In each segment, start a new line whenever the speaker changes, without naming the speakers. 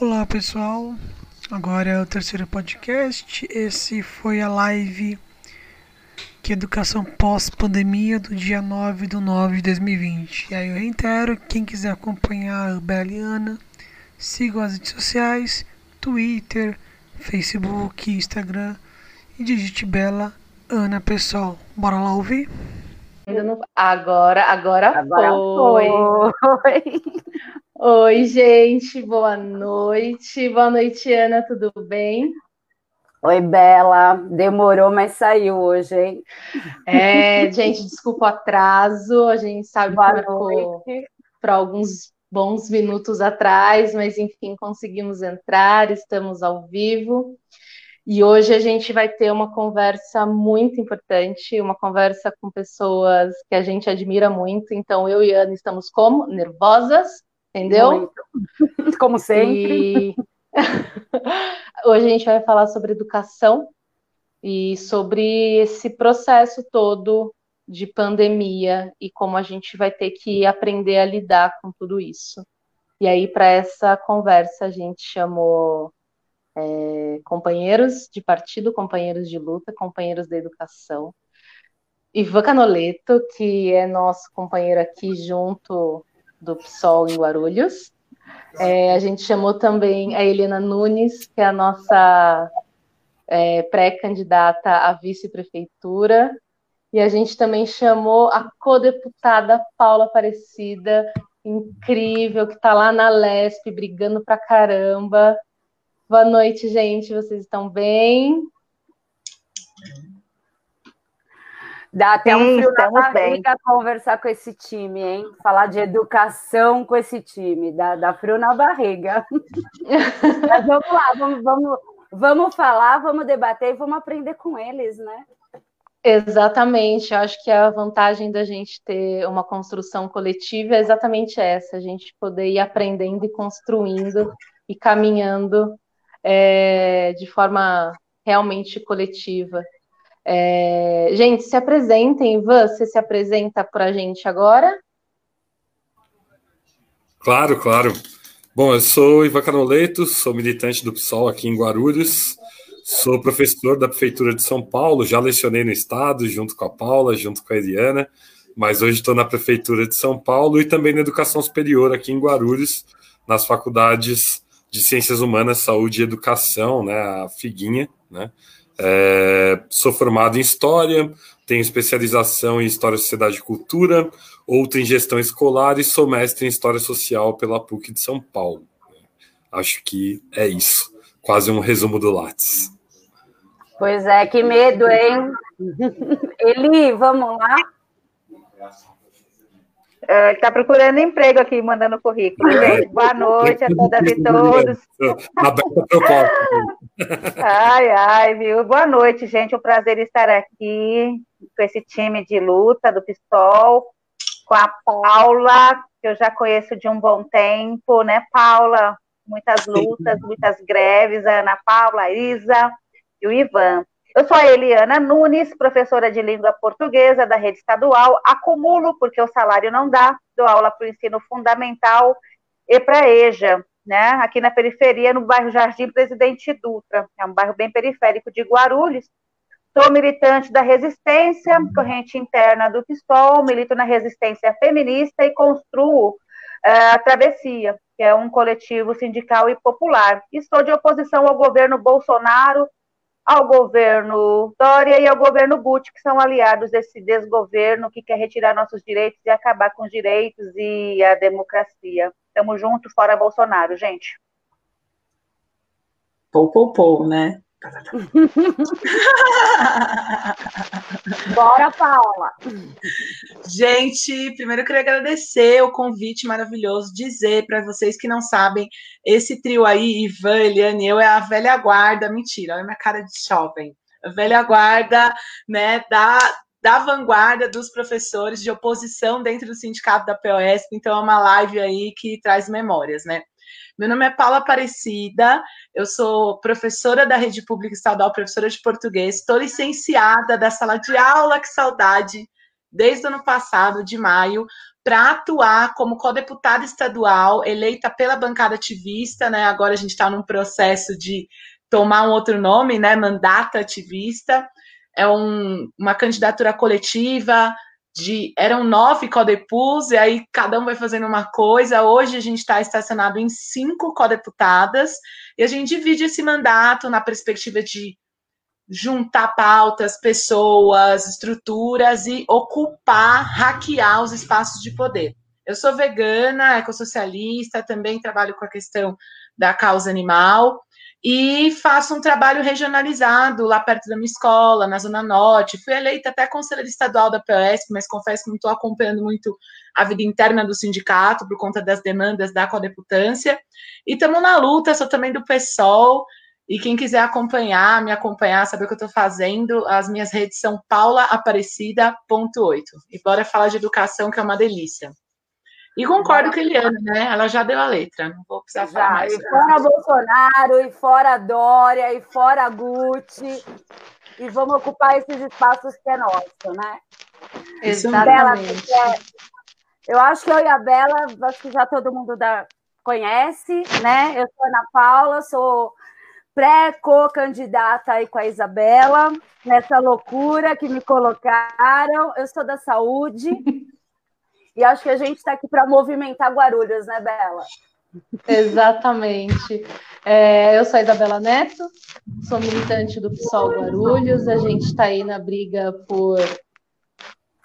Olá pessoal, agora é o terceiro podcast. Esse foi a live que Educação Pós-Pandemia do dia 9 de 9 de 2020. E aí eu reitero, quem quiser acompanhar a Beliana, sigam as redes sociais, Twitter, Facebook, Instagram e digite Bela Ana Pessoal. Bora lá ouvir?
Agora, agora, agora foi. foi. Oi, gente, boa noite. Boa noite, Ana, tudo bem?
Oi, Bela. Demorou, mas saiu hoje, hein?
É, gente, desculpa o atraso. A gente sabe boa que marcou para alguns bons minutos atrás, mas enfim, conseguimos entrar, estamos ao vivo. E hoje a gente vai ter uma conversa muito importante, uma conversa com pessoas que a gente admira muito. Então, eu e Ana estamos como? Nervosas, entendeu?
Muito. Como sempre.
E... Hoje a gente vai falar sobre educação e sobre esse processo todo de pandemia e como a gente vai ter que aprender a lidar com tudo isso. E aí, para essa conversa, a gente chamou é, companheiros de partido, companheiros de luta, companheiros da educação. Ivan Canoleto, que é nosso companheiro aqui junto do PSOL em Guarulhos. É, a gente chamou também a Helena Nunes, que é a nossa é, pré-candidata à vice-prefeitura. E a gente também chamou a co-deputada Paula Aparecida, incrível, que está lá na LESP, brigando pra caramba. Boa noite, gente. Vocês estão bem?
Dá até Sim, um frio na barriga conversar com esse time, hein? Falar de educação com esse time, dá, dá frio na barriga. Mas vamos lá, vamos, vamos, vamos falar, vamos debater e vamos aprender com eles, né?
Exatamente, eu acho que a vantagem da gente ter uma construção coletiva é exatamente essa, a gente poder ir aprendendo e construindo e caminhando é, de forma realmente coletiva. É, gente, se apresentem, Ivan, você se apresenta para a gente agora?
Claro, claro. Bom, eu sou Ivan Canoleto, sou militante do PSOL aqui em Guarulhos, sou professor da Prefeitura de São Paulo, já lecionei no Estado, junto com a Paula, junto com a Eliana, mas hoje estou na Prefeitura de São Paulo e também na Educação Superior aqui em Guarulhos, nas faculdades de Ciências Humanas, Saúde e Educação, né, a Figuinha, né, é, sou formado em História, tenho especialização em História, Sociedade e Cultura, outra em Gestão Escolar e sou mestre em História Social pela PUC de São Paulo. Acho que é isso. Quase um resumo do Lattes.
Pois é, que medo, hein? Eli, vamos lá?
Ele está procurando emprego aqui, mandando currículo. Gente, boa noite a todas e todos. ai, ai, viu? Boa noite, gente. É um prazer estar aqui com esse time de luta do PSOL, com a Paula, que eu já conheço de um bom tempo, né, Paula? Muitas lutas, muitas greves, a Ana Paula, a Isa e o Ivan. Eu sou a Eliana Nunes, professora de língua portuguesa da rede estadual. Acumulo, porque o salário não dá, dou aula para o ensino fundamental e para EJA, né? aqui na periferia, no bairro Jardim Presidente Dutra. É um bairro bem periférico de Guarulhos. Sou militante da resistência, corrente interna do PSOL, milito na resistência feminista e construo uh, a Travessia, que é um coletivo sindical e popular. E sou de oposição ao governo Bolsonaro, ao governo Dória e ao governo Guti, que são aliados desse desgoverno que quer retirar nossos direitos e acabar com os direitos e a democracia. Tamo junto, fora Bolsonaro, gente.
Pou, pou, pou, né?
Bora, Paula!
Gente, primeiro eu queria agradecer o convite maravilhoso, dizer para vocês que não sabem, esse trio aí, Ivan, Eliane, eu é a velha guarda, mentira, olha minha cara de jovem, a velha guarda, né, da, da vanguarda dos professores de oposição dentro do sindicato da POS, então é uma live aí que traz memórias, né? Meu nome é Paula Aparecida, eu sou professora da Rede Pública Estadual, professora de português, estou licenciada da sala de aula, que saudade, desde o ano passado, de maio, para atuar como co-deputada estadual, eleita pela bancada ativista, né? Agora a gente está num processo de tomar um outro nome, né? Mandata ativista. É um, uma candidatura coletiva de eram nove codepus, e aí cada um vai fazendo uma coisa. Hoje a gente está estacionado em cinco codeputadas, e a gente divide esse mandato na perspectiva de juntar pautas, pessoas, estruturas e ocupar, hackear os espaços de poder. Eu sou vegana, ecossocialista, também trabalho com a questão da causa animal e faço um trabalho regionalizado lá perto da minha escola, na Zona Norte. Fui eleita até conselheira estadual da POSP, mas confesso que não estou acompanhando muito a vida interna do sindicato por conta das demandas da codeputância. E estamos na luta, sou também do PSOL, e quem quiser acompanhar, me acompanhar, saber o que eu estou fazendo, as minhas redes são paulaaparecida.8. E bora falar de educação, que é uma delícia. E concordo com a Eliana, né? Ela já deu a letra, não vou precisar já, falar mais.
E fora Bolsonaro, e fora Dória, e fora Gucci. E vamos ocupar esses espaços que é nosso, né?
Exatamente. Bela,
eu acho que eu e a Bela, acho que já todo mundo da, conhece, né? Eu sou Ana Paula, sou pré-co-candidata aí com a Isabela, nessa loucura que me colocaram. Eu sou da saúde e acho que a gente está aqui para movimentar Guarulhos, né, Bela?
Exatamente. É, eu sou a Isabela Neto, sou militante do PSOL Guarulhos. A gente está aí na briga por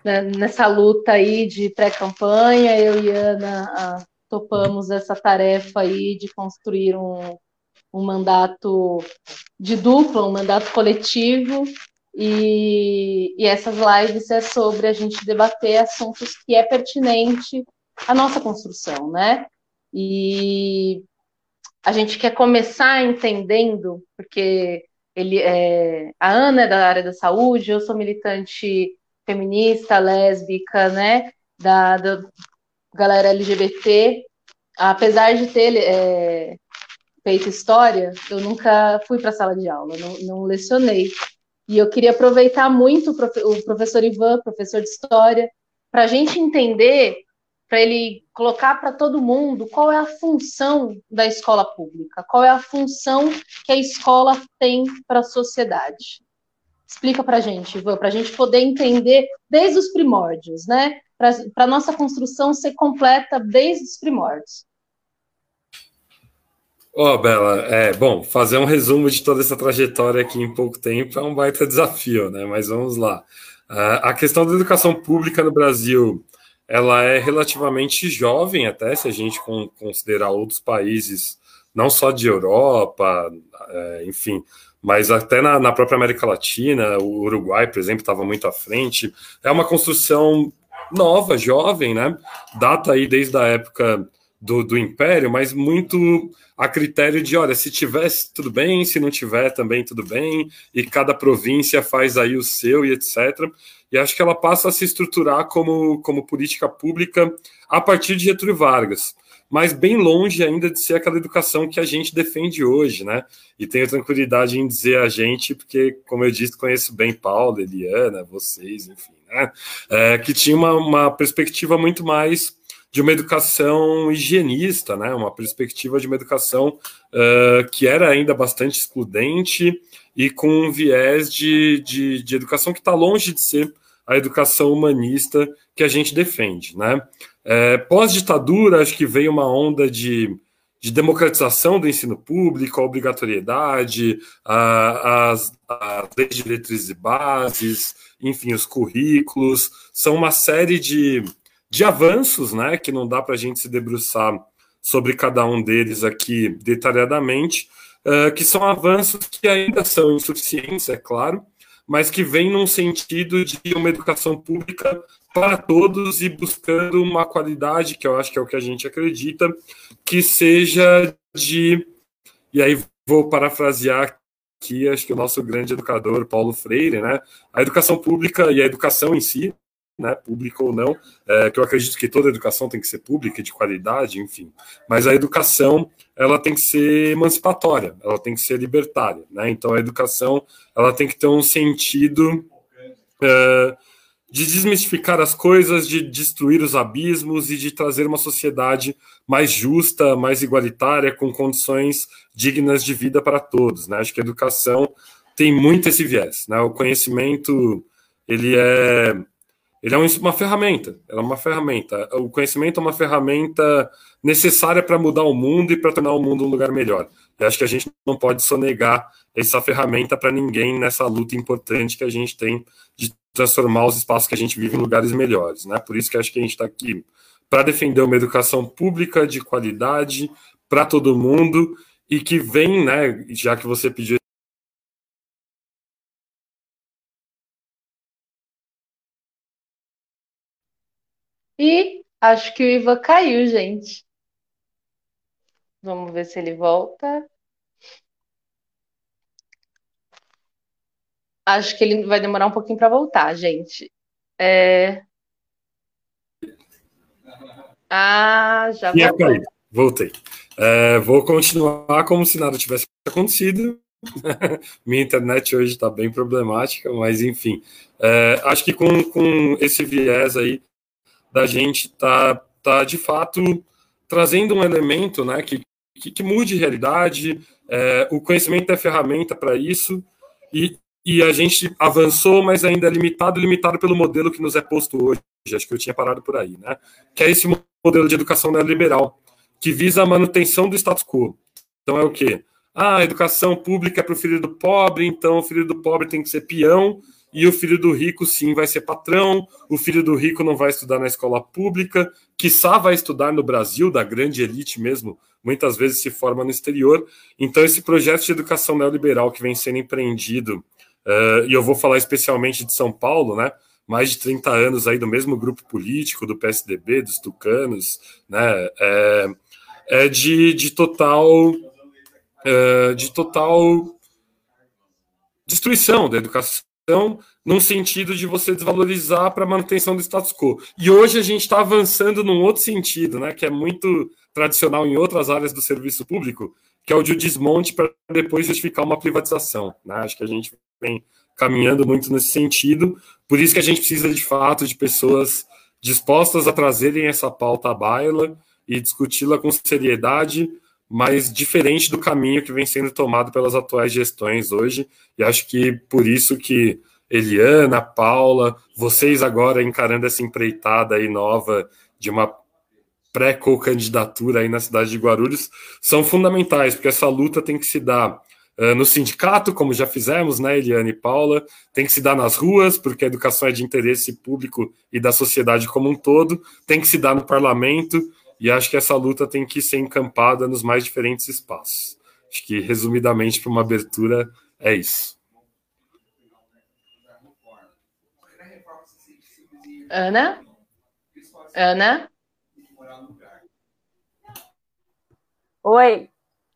né, nessa luta aí de pré-campanha. Eu e Ana a, topamos essa tarefa aí de construir um, um mandato de dupla, um mandato coletivo, e, e, essas lives é sobre a gente debater assuntos que é pertinente à nossa construção, né? E a gente quer começar entendendo, porque ele é, a Ana é da área da saúde, eu sou militante feminista, lésbica, né? Da, da galera LGBT, apesar de ter é, feito história, eu nunca fui para a sala de aula, não, não lecionei. E eu queria aproveitar muito o professor Ivan, professor de história, para a gente entender, para ele colocar para todo mundo qual é a função da escola pública, qual é a função que a escola tem para a sociedade. Explica para a gente, Ivan, para a gente poder entender desde os primórdios, né? Para a nossa construção ser completa desde os primórdios.
Ó, oh, Bela, é bom fazer um resumo de toda essa trajetória aqui em pouco tempo é um baita desafio, né? Mas vamos lá. Uh, a questão da educação pública no Brasil, ela é relativamente jovem, até se a gente considerar outros países, não só de Europa, é, enfim, mas até na, na, própria América Latina, o Uruguai, por exemplo, estava muito à frente. É uma construção nova, jovem, né? Data aí desde a época do, do Império, mas muito a critério de, olha, se tivesse tudo bem, se não tiver também tudo bem, e cada província faz aí o seu e etc. E acho que ela passa a se estruturar como, como política pública a partir de Getúlio Vargas, mas bem longe ainda de ser aquela educação que a gente defende hoje, né? E tenho tranquilidade em dizer a gente, porque, como eu disse, conheço bem Paulo, Eliana, vocês, enfim, né? É, que tinha uma, uma perspectiva muito mais de uma educação higienista, né? uma perspectiva de uma educação uh, que era ainda bastante excludente e com um viés de, de, de educação que está longe de ser a educação humanista que a gente defende. Né? É, Pós-ditadura, acho que veio uma onda de, de democratização do ensino público, a obrigatoriedade, as, as leis de diretrizes e bases, enfim, os currículos, são uma série de de avanços, né, que não dá para a gente se debruçar sobre cada um deles aqui detalhadamente, uh, que são avanços que ainda são insuficientes, é claro, mas que vêm num sentido de uma educação pública para todos e buscando uma qualidade, que eu acho que é o que a gente acredita, que seja de. E aí vou parafrasear aqui, acho que o nosso grande educador, Paulo Freire, né? A educação pública e a educação em si, né, pública ou não, é, que eu acredito que toda educação tem que ser pública, de qualidade, enfim. Mas a educação ela tem que ser emancipatória, ela tem que ser libertária, né? Então a educação ela tem que ter um sentido é, de desmistificar as coisas, de destruir os abismos e de trazer uma sociedade mais justa, mais igualitária, com condições dignas de vida para todos. Né? Acho que a educação tem muito esse viés. Né? O conhecimento ele é ele é uma ferramenta, é uma ferramenta. O conhecimento é uma ferramenta necessária para mudar o mundo e para tornar o mundo um lugar melhor. E acho que a gente não pode sonegar essa ferramenta para ninguém nessa luta importante que a gente tem de transformar os espaços que a gente vive em lugares melhores. Né? Por isso que acho que a gente está aqui para defender uma educação pública de qualidade para todo mundo e que vem, né, já que você pediu
E acho que o Ivan caiu, gente. Vamos ver se ele volta. Acho que ele vai demorar um pouquinho para voltar, gente. É... Ah, já voltou.
Voltei. É, vou continuar como se nada tivesse acontecido. Minha internet hoje está bem problemática, mas enfim. É, acho que com, com esse viés aí da gente tá, tá de fato trazendo um elemento né, que, que, que mude realidade, é, o conhecimento é ferramenta para isso, e, e a gente avançou, mas ainda é limitado, limitado pelo modelo que nos é posto hoje. Acho que eu tinha parado por aí, né? Que é esse modelo de educação neoliberal, que visa a manutenção do status quo. Então é o quê? Ah, a educação pública é para o filho do pobre, então o filho do pobre tem que ser peão, e o filho do rico sim vai ser patrão, o filho do rico não vai estudar na escola pública, quiçá vai estudar no Brasil, da grande elite mesmo, muitas vezes se forma no exterior. Então, esse projeto de educação neoliberal que vem sendo empreendido, uh, e eu vou falar especialmente de São Paulo, né? Mais de 30 anos aí do mesmo grupo político, do PSDB, dos tucanos, né? É, é de, de total. Uh, de total destruição da educação então, num sentido de você desvalorizar para manutenção do status quo. E hoje a gente está avançando num outro sentido, né, que é muito tradicional em outras áreas do serviço público, que é o de desmonte para depois justificar uma privatização. Né? Acho que a gente vem caminhando muito nesse sentido, por isso que a gente precisa de fato de pessoas dispostas a trazerem essa pauta à baila e discuti-la com seriedade, mas diferente do caminho que vem sendo tomado pelas atuais gestões hoje. E acho que por isso que Eliana, Paula, vocês agora encarando essa empreitada aí nova de uma pré-candidatura aí na cidade de Guarulhos, são fundamentais, porque essa luta tem que se dar uh, no sindicato, como já fizemos, né, Eliane e Paula, tem que se dar nas ruas, porque a educação é de interesse público e da sociedade como um todo, tem que se dar no parlamento, e acho que essa luta tem que ser encampada nos mais diferentes espaços. Acho que, resumidamente, para uma abertura, é isso.
Ana? Ana?
Oi.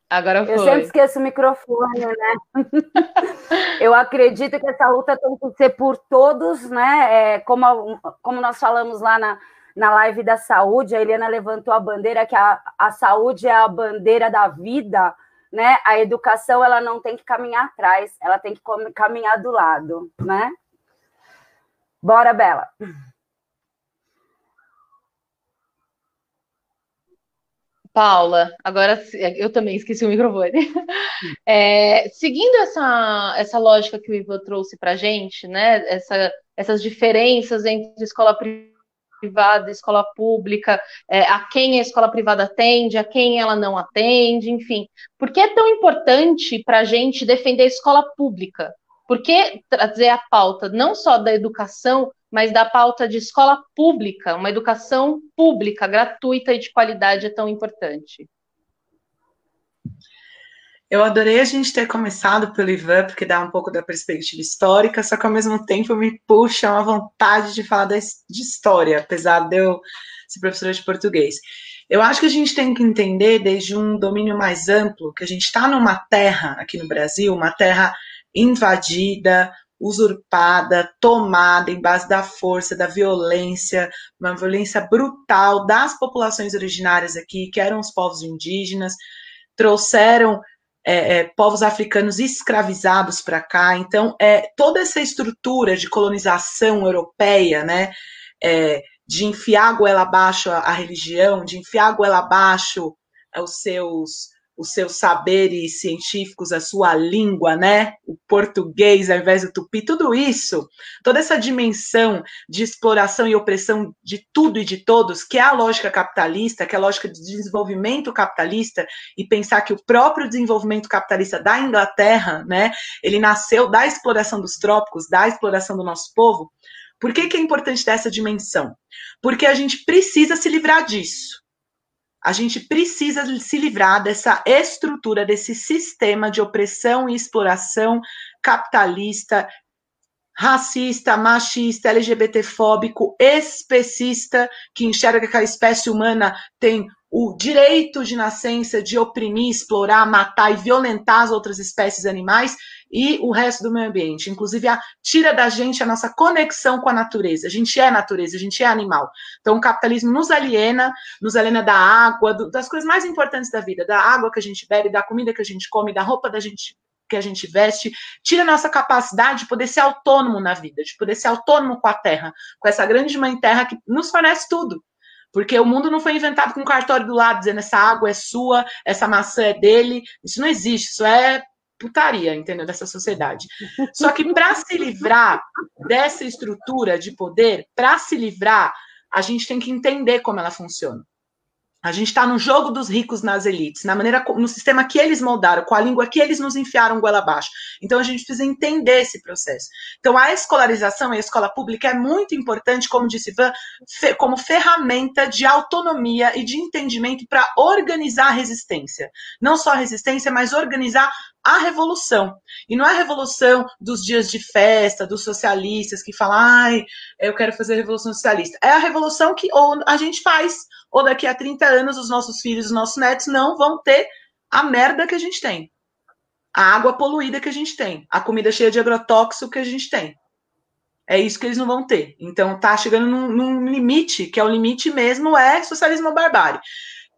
Agora foi.
Eu sempre esqueço o microfone, né? eu acredito que essa luta tem que ser por todos, né? É, como, como nós falamos lá na, na live da saúde, a Eliana levantou a bandeira que a, a saúde é a bandeira da vida, né? A educação ela não tem que caminhar atrás, ela tem que caminhar do lado, né? Bora, Bela.
Paula, agora eu também esqueci o microfone. É, seguindo essa, essa lógica que o Ivo trouxe para a gente, né? Essa, essas diferenças entre escola privada privada, escola pública, é, a quem a escola privada atende, a quem ela não atende, enfim. Por que é tão importante para a gente defender a escola pública? Por que trazer a pauta não só da educação, mas da pauta de escola pública, uma educação pública, gratuita e de qualidade é tão importante?
Eu adorei a gente ter começado pelo Ivan, porque dá um pouco da perspectiva histórica, só que ao mesmo tempo me puxa uma vontade de falar de história, apesar de eu ser professora de português. Eu acho que a gente tem que entender, desde um domínio mais amplo, que a gente está numa terra aqui no Brasil, uma terra invadida, usurpada, tomada em base da força, da violência, uma violência brutal das populações originárias aqui, que eram os povos indígenas, trouxeram é, é, povos africanos escravizados para cá. Então, é, toda essa estrutura de colonização europeia, né, é, de enfiar a goela abaixo a, a religião, de enfiar a goela abaixo os seus os seus saberes científicos, a sua língua, né? O português ao invés do tupi, tudo isso, toda essa dimensão de exploração e opressão de tudo e de todos, que é a lógica capitalista, que é a lógica de desenvolvimento capitalista, e pensar que o próprio desenvolvimento capitalista da Inglaterra, né? Ele nasceu da exploração dos trópicos, da exploração do nosso povo. Por que, que é importante dessa dimensão? Porque a gente precisa se livrar disso. A gente precisa se livrar dessa estrutura, desse sistema de opressão e exploração capitalista, racista, machista, LGBTfóbico, especista, que enxerga que a espécie humana tem o direito de nascença de oprimir, explorar, matar e violentar as outras espécies animais e o resto do meio ambiente. Inclusive, a, tira da gente a nossa conexão com a natureza. A gente é natureza, a gente é animal. Então, o capitalismo nos aliena, nos aliena da água, do, das coisas mais importantes da vida, da água que a gente bebe, da comida que a gente come, da roupa da gente que a gente veste, tira a nossa capacidade de poder ser autônomo na vida, de poder ser autônomo com a terra, com essa grande mãe terra que nos fornece tudo. Porque o mundo não foi inventado com um cartório do lado dizendo essa água é sua, essa maçã é dele. Isso não existe, isso é putaria, entendeu? Dessa sociedade. Só que para se livrar dessa estrutura de poder, para se livrar, a gente tem que entender como ela funciona. A gente está no jogo dos ricos nas elites, na maneira, no sistema que eles moldaram, com a língua que eles nos enfiaram goela abaixo. Então a gente precisa entender esse processo. Então a escolarização e a escola pública é muito importante, como disse Ivan, como ferramenta de autonomia e de entendimento para organizar a resistência. Não só a resistência, mas organizar a revolução. E não é a revolução dos dias de festa, dos socialistas que falam, ai, eu quero fazer a revolução socialista. É a revolução que ou a gente faz, ou daqui a 30 anos os nossos filhos, os nossos netos não vão ter a merda que a gente tem. A água poluída que a gente tem, a comida cheia de agrotóxico que a gente tem. É isso que eles não vão ter. Então tá chegando num, num limite, que é o limite mesmo, é socialismo barbárie.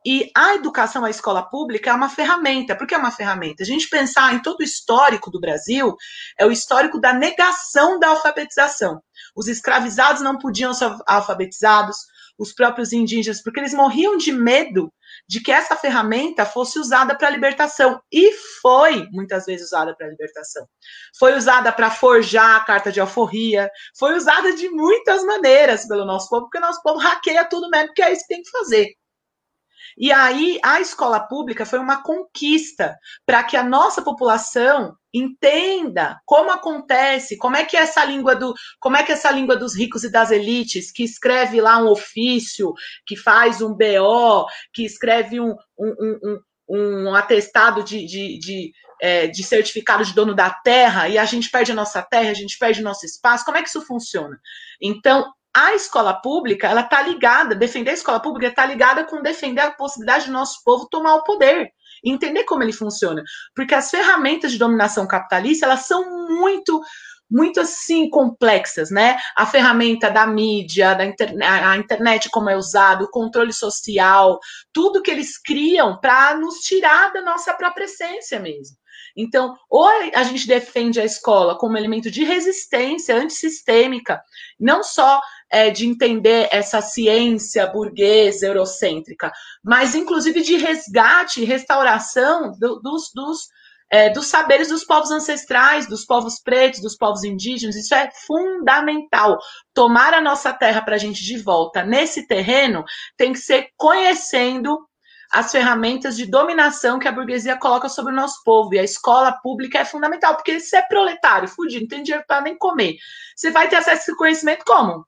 E a educação, a escola pública, é uma ferramenta. Por que é uma ferramenta? A gente pensar em todo o histórico do Brasil, é o histórico da negação da alfabetização. Os escravizados não podiam ser alfabetizados, os próprios indígenas, porque eles morriam de medo de que essa ferramenta fosse usada para a libertação. E foi, muitas vezes, usada para a libertação. Foi usada para forjar a carta de alforria, foi usada de muitas maneiras pelo nosso povo, porque o nosso povo hackeia tudo mesmo, porque é isso que tem que fazer. E aí a escola pública foi uma conquista para que a nossa população entenda como acontece, como é que essa língua do, como é que essa língua dos ricos e das elites que escreve lá um ofício, que faz um BO, que escreve um, um, um, um atestado de, de, de, é, de certificado de dono da terra e a gente perde a nossa terra, a gente perde o nosso espaço. Como é que isso funciona? Então, a escola pública, ela está ligada, defender a escola pública está ligada com defender a possibilidade do nosso povo tomar o poder, entender como ele funciona, porque as ferramentas de dominação capitalista, elas são muito muito assim complexas, né? A ferramenta da mídia, da internet, a internet como é usado, o controle social, tudo que eles criam para nos tirar da nossa própria essência mesmo. Então, ou a gente defende a escola como elemento de resistência antissistêmica, não só é, de entender essa ciência burguesa, eurocêntrica, mas inclusive de resgate restauração do, dos, dos, é, dos saberes dos povos ancestrais, dos povos pretos, dos povos indígenas. Isso é fundamental. Tomar a nossa terra para a gente de volta nesse terreno tem que ser conhecendo as ferramentas de dominação que a burguesia coloca sobre o nosso povo. E a escola pública é fundamental, porque se é proletário, fudido, não tem dinheiro para nem comer. Você vai ter acesso a esse conhecimento como?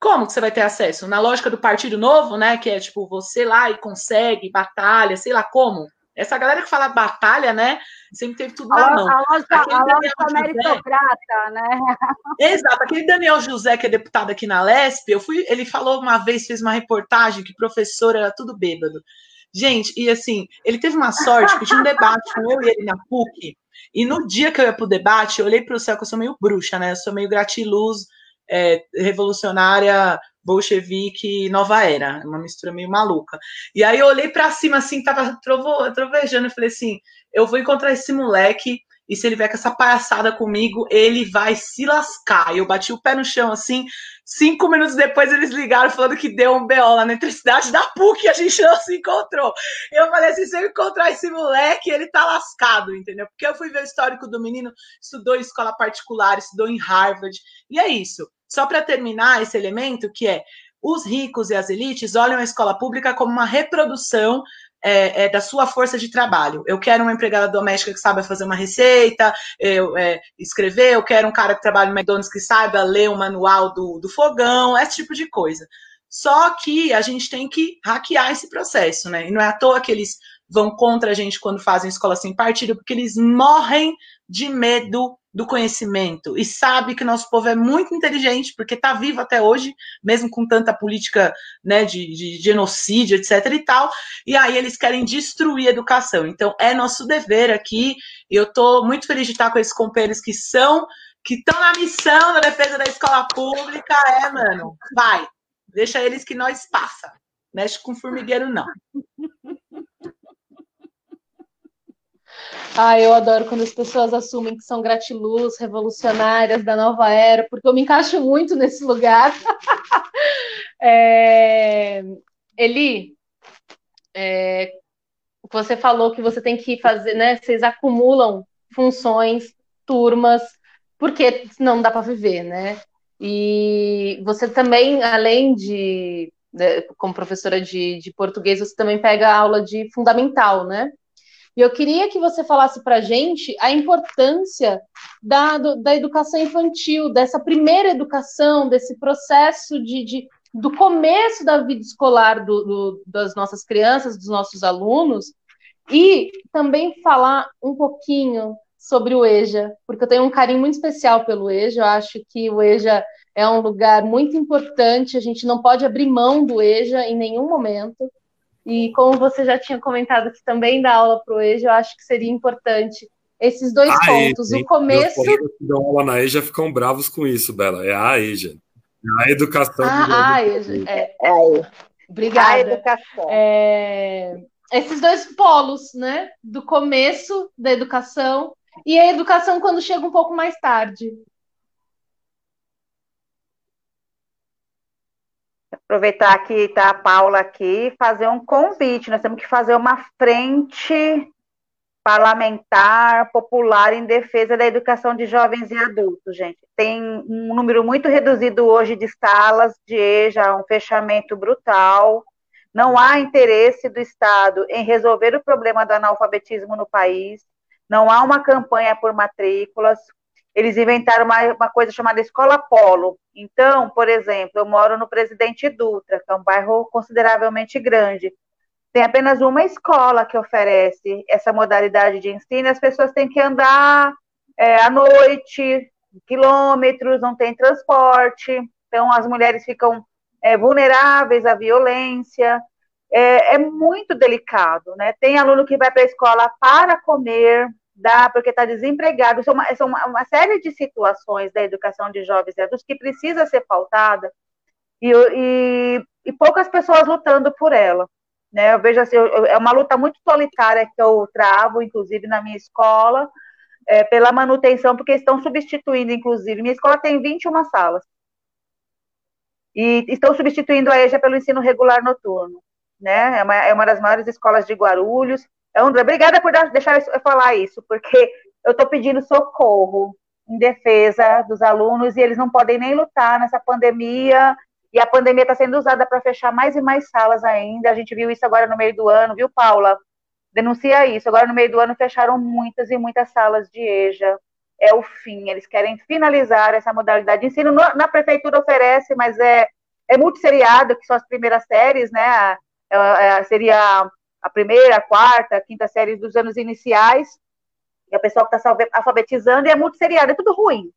Como que você vai ter acesso? Na lógica do Partido Novo, né? Que é tipo, você lá e consegue, batalha, sei lá como. Essa galera que fala batalha, né? Sempre teve tudo na mão.
A loja, a loja meritocrata, né?
Exato. Aquele Daniel José, que é deputado aqui na Lesp, eu fui, ele falou uma vez, fez uma reportagem que professor era tudo bêbado. Gente, e assim, ele teve uma sorte, que tinha um debate com eu e ele na PUC, e no dia que eu ia pro debate, eu olhei pro céu, que eu sou meio bruxa, né? Eu sou meio gratiluz, é, revolucionária bolchevique nova era, uma mistura meio maluca. E aí eu olhei para cima assim, tava trovo, trovejando, falei assim, eu vou encontrar esse moleque e se ele vier com essa palhaçada comigo, ele vai se lascar. E eu bati o pé no chão assim. Cinco minutos depois eles ligaram falando que deu um BO lá na eletricidade da PUC e a gente não se encontrou. Eu falei assim: se eu encontrar esse moleque, ele tá lascado, entendeu? Porque eu fui ver o histórico do menino, estudou em escola particular, estudou em Harvard. E é isso. Só para terminar esse elemento, que é os ricos e as elites olham a escola pública como uma reprodução é, é, da sua força de trabalho. Eu quero uma empregada doméstica que saiba fazer uma receita, eu, é, escrever, eu quero um cara que trabalhe no McDonald's que saiba ler o manual do, do fogão, esse tipo de coisa. Só que a gente tem que hackear esse processo, né? E não é à toa que eles vão contra a gente quando fazem escola sem partido, porque eles morrem de medo do conhecimento e sabe que nosso povo é muito inteligente, porque está vivo até hoje, mesmo com tanta política né, de, de, genocídio, etc. e tal, e aí eles querem destruir a educação. Então, é nosso dever aqui, e eu estou muito feliz de estar com esses companheiros que são, que estão na missão da defesa da escola pública, é, mano, vai, deixa eles que nós passa, mexe com formigueiro não.
Ah, eu adoro quando as pessoas assumem que são gratiluz, revolucionárias da nova era, porque eu me encaixo muito nesse lugar. é... Eli, é... você falou que você tem que fazer, né? Vocês acumulam funções, turmas, porque não dá para viver, né? E você também, além de, né, como professora de, de português, você também pega aula de fundamental, né? E eu queria que você falasse para a gente a importância da, da educação infantil, dessa primeira educação, desse processo de, de do começo da vida escolar do, do, das nossas crianças, dos nossos alunos, e também falar um pouquinho sobre o EJA, porque eu tenho um carinho muito especial pelo EJA, eu acho que o EJA é um lugar muito importante, a gente não pode abrir mão do EJA em nenhum momento. E como você já tinha comentado que também dá aula para o EJA, eu acho que seria importante esses dois ah, pontos. o começo. Os
que dão aula na EJA ficam bravos com isso, Bela. É a EJA. É a educação.
Ah, a EJA. É. é. Obrigada. A educação. É... Esses dois polos, né? Do começo da educação e a educação quando chega um pouco mais tarde.
Aproveitar que está a Paula aqui fazer um convite. Nós temos que fazer uma frente parlamentar popular em defesa da educação de jovens e adultos, gente. Tem um número muito reduzido hoje de salas de EJA, um fechamento brutal. Não há interesse do Estado em resolver o problema do analfabetismo no país. Não há uma campanha por matrículas eles inventaram uma, uma coisa chamada Escola Polo. Então, por exemplo, eu moro no Presidente Dutra, que é um bairro consideravelmente grande. Tem apenas uma escola que oferece essa modalidade de ensino, as pessoas têm que andar é, à noite, quilômetros, não tem transporte, então as mulheres ficam é, vulneráveis à violência. É, é, muito delicado, né? Tem aluno que vai para a escola para comer, dá porque está desempregado. São, uma, são uma, uma, série de situações da educação de jovens e adultos que precisa ser pautada e, e, e poucas pessoas lutando por ela. Né? Eu vejo assim, eu, é uma luta muito solitária que eu travo, inclusive na minha escola, é, pela manutenção, porque estão substituindo, inclusive, minha escola tem 21 salas. E estão substituindo a EJA pelo ensino regular noturno. Né? É, uma, é uma das maiores escolas de Guarulhos, André, obrigada por deixar eu falar isso, porque eu estou pedindo socorro em defesa dos alunos e eles não podem nem lutar nessa pandemia. E a pandemia está sendo usada para fechar mais e mais salas ainda. A gente viu isso agora no meio do ano, viu, Paula? Denuncia isso. Agora no meio do ano fecharam muitas e muitas salas de EJA. É o fim. Eles querem finalizar essa modalidade de ensino. Na prefeitura oferece, mas é, é multisseriado, que são as primeiras séries, né? É, é, seria a primeira, a quarta, a quinta série dos anos iniciais, e a pessoa que está alfabetizando, e é muito seriado, é tudo ruim.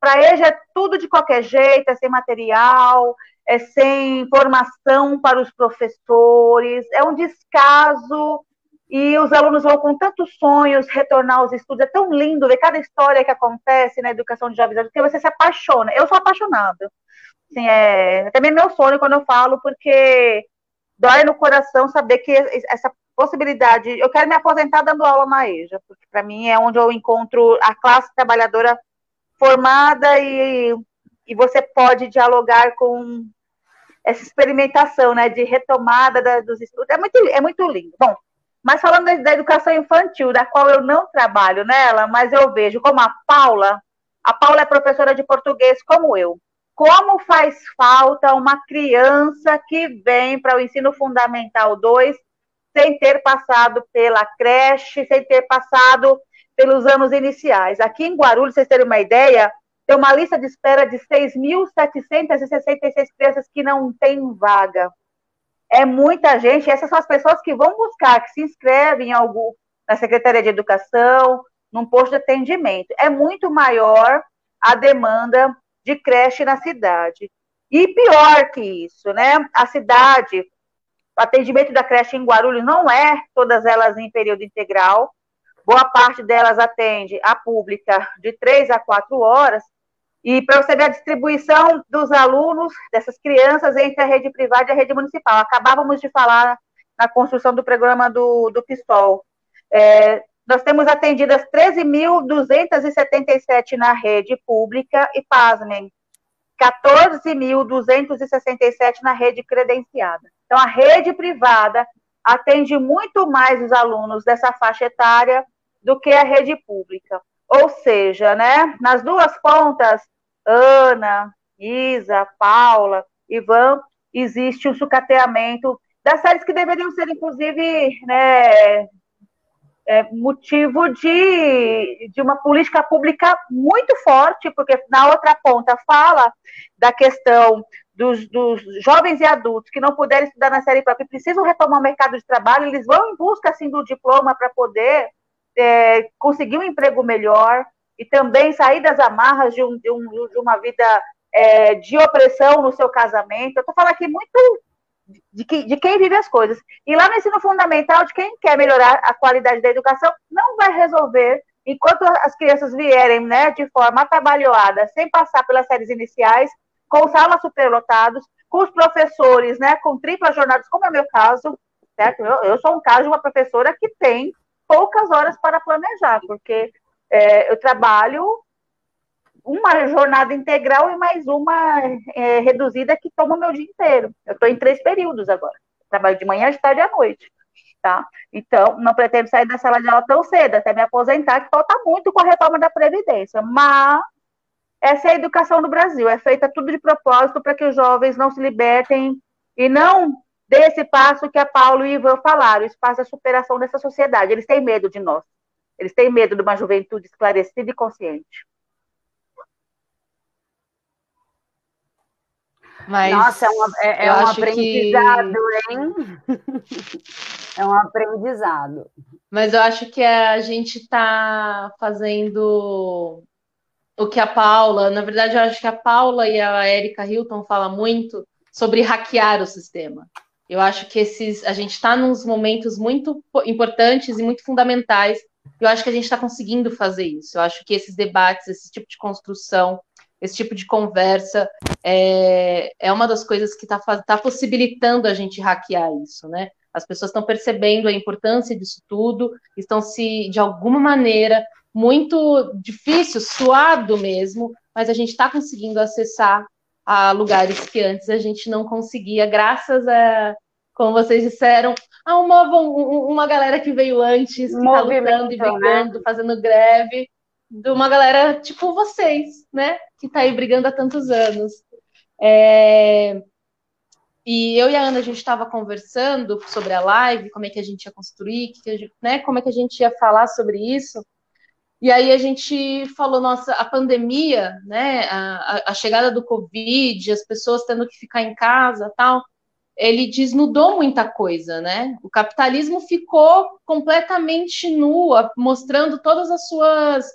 Para eles é tudo de qualquer jeito, é sem material, é sem formação para os professores, é um descaso, e os alunos vão com tantos sonhos retornar aos estudos, é tão lindo ver cada história que acontece na educação de jovens, porque você se apaixona. Eu sou apaixonada. Assim, é, também meu sonho quando eu falo, porque dói no coração saber que essa possibilidade. Eu quero me aposentar dando aula na EJA, porque para mim é onde eu encontro a classe trabalhadora formada e, e você pode dialogar com essa experimentação, né, de retomada da, dos estudos. É muito, é muito lindo. Bom, mas falando da, da educação infantil, da qual eu não trabalho nela, mas eu vejo como a Paula, a Paula é professora de português como eu. Como faz falta uma criança que vem para o ensino fundamental 2 sem ter passado pela creche, sem ter passado pelos anos iniciais. Aqui em Guarulhos, vocês terem uma ideia, tem uma lista de espera de 6.766 crianças que não têm vaga. É muita gente, essas são as pessoas que vão buscar, que se inscrevem em algum, na Secretaria de Educação, num posto de atendimento. É muito maior a demanda de creche na cidade. E pior que isso, né? A cidade, o atendimento da creche em Guarulhos não é todas elas em período integral. Boa parte delas atende a pública de três a quatro horas. E para você ver a distribuição dos alunos, dessas crianças, entre a rede privada e a rede municipal. Acabávamos de falar na construção do programa do, do PISTOL. É, nós temos atendidas 13.277 na rede pública e, pasmem, 14.267 na rede credenciada. Então, a rede privada atende muito mais os alunos dessa faixa etária do que a rede pública. Ou seja, né, nas duas pontas, Ana, Isa, Paula, Ivan, existe um sucateamento das séries que deveriam ser, inclusive, né, é, motivo de, de uma política pública muito forte, porque na outra ponta fala da questão dos, dos, jovens e adultos que não puderem estudar na série própria precisam retomar o mercado de trabalho, eles vão em busca assim, do diploma para poder é, conseguir um emprego melhor e também sair das amarras de, um, de, um, de uma vida é, de opressão no seu casamento. Eu estou falando aqui muito de, que, de quem vive as coisas. E lá no ensino fundamental, de quem quer melhorar a qualidade da educação, não vai resolver enquanto as crianças vierem né, de forma atabalhoada, sem passar pelas séries iniciais, com salas superlotados, com os professores né, com triplas jornadas, como é o meu caso, certo? Eu, eu sou um caso de uma professora que tem poucas horas para planejar, porque é, eu trabalho uma jornada integral e mais uma é, reduzida que toma o meu dia inteiro. Eu estou em três períodos agora. Trabalho de manhã, de tarde e à noite. Tá? Então, não pretendo sair da sala de aula tão cedo, até me aposentar, que falta muito com a reforma da Previdência. Mas essa é a educação no Brasil. É feita tudo de propósito para que os jovens não se libertem e não dê esse passo que a Paulo e o Ivan falaram, esse passo da superação dessa sociedade. Eles têm medo de nós. Eles têm medo de uma juventude esclarecida e consciente.
Mas Nossa, é, uma, é, é um aprendizado, que... hein? é um aprendizado.
Mas eu acho que a gente está fazendo o que a Paula, na verdade, eu acho que a Paula e a Erika Hilton falam muito sobre hackear o sistema. Eu acho que esses, a gente está nos momentos muito importantes e muito fundamentais. Eu acho que a gente está conseguindo fazer isso. Eu acho que esses debates, esse tipo de construção, esse tipo de conversa é, é uma das coisas que está tá possibilitando a gente hackear isso, né? As pessoas estão percebendo a importância disso tudo, estão se, de alguma maneira, muito difícil, suado mesmo, mas a gente está conseguindo acessar a lugares que antes a gente não conseguia, graças a, como vocês disseram, a uma, uma galera que veio antes, que está lutando e né? brigando, né? fazendo greve, de uma galera tipo vocês, né? Que está aí brigando há tantos anos. É... E eu e a Ana, a gente estava conversando sobre a live, como é que a gente ia construir, gente, né, como é que a gente ia falar sobre isso. E aí a gente falou, nossa, a pandemia, né, a, a chegada do Covid, as pessoas tendo que ficar em casa tal, ele desnudou muita coisa, né? O capitalismo ficou completamente nua, mostrando todas as suas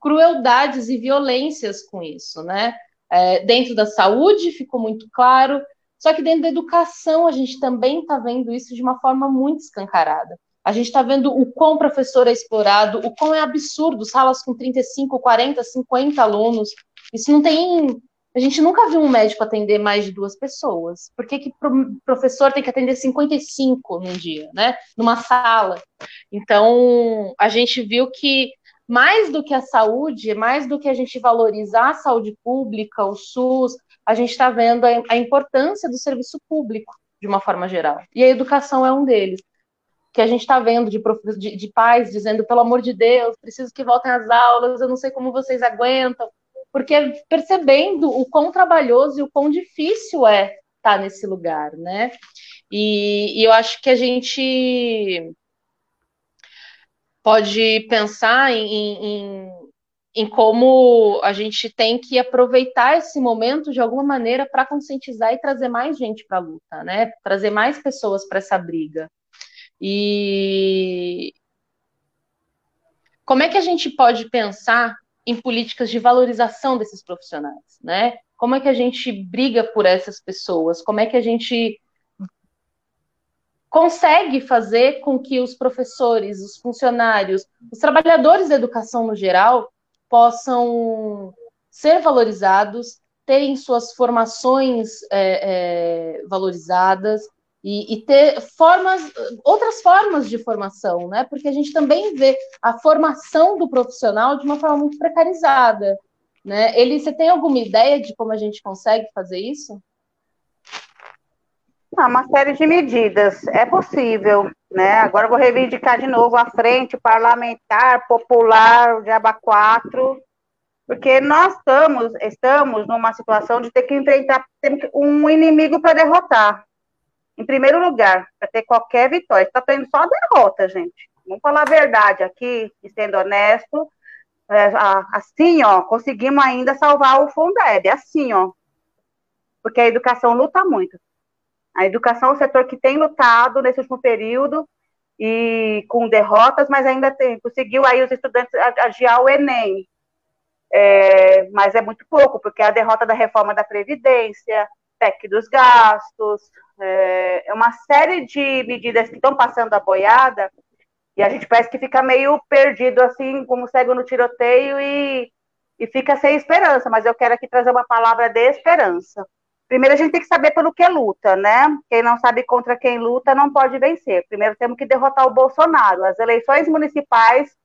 crueldades e violências com isso, né? É, dentro da saúde ficou muito claro, só que dentro da educação a gente também está vendo isso de uma forma muito escancarada. A gente está vendo o quão professor é explorado, o quão é absurdo, salas com 35, 40, 50 alunos. Isso não tem A gente nunca viu um médico atender mais de duas pessoas. Por que, que o professor tem que atender 55 num dia, né? Numa sala. Então, a gente viu que mais do que a saúde, mais do que a gente valorizar a saúde pública, o SUS, a gente está vendo a, importância do serviço público, de uma forma geral. E a educação é um deles que a gente está vendo de, de, de, pais dizendo, pelo amor de Deus, preciso que voltem às aulas, eu não sei como vocês aguentam, porque percebendo o quão trabalhoso e o quão difícil é estar tá nesse lugar, né? E, e eu acho que a gente pode pensar em, em, em como a gente tem que aproveitar esse momento de alguma maneira para conscientizar e trazer mais gente para a luta, né? Trazer mais pessoas para essa briga. E como é que a gente pode pensar em políticas de valorização desses profissionais, né? Como é que a gente briga por essas pessoas? Como é que a gente consegue fazer com que os professores, os funcionários, os trabalhadores da educação no geral possam ser valorizados, terem suas formações é, é, valorizadas e, e, ter formas, outras formas de formação, né? Porque a gente também vê a formação do profissional de uma forma muito precarizada, né? Ele, você tem alguma ideia de como a gente consegue fazer isso?
Ah, uma série de medidas. É possível, né? Agora vou reivindicar de novo a frente parlamentar, popular, o Diaba 4, porque nós estamos, estamos numa situação de ter que enfrentar um inimigo para derrotar. Em primeiro lugar, para ter qualquer vitória. Está tendo só derrota, gente. Vamos falar a verdade aqui, sendo honesto. É, assim, ó, conseguimos ainda salvar o Fundeb, assim, ó. Porque a educação luta muito. A educação é o setor que tem lutado nesse último período e com derrotas, mas ainda tem, conseguiu aí os estudantes adiar o Enem. É, mas é muito pouco, porque a derrota da reforma da Previdência, PEC dos gastos, é, é uma série de medidas que estão passando a boiada, e a gente parece que fica meio perdido, assim, como cego no tiroteio, e, e fica sem esperança, mas eu quero aqui trazer uma palavra de esperança. Primeiro a gente tem que saber pelo que luta, né? Quem não sabe contra quem luta não pode vencer. Primeiro temos que derrotar o Bolsonaro. As eleições municipais,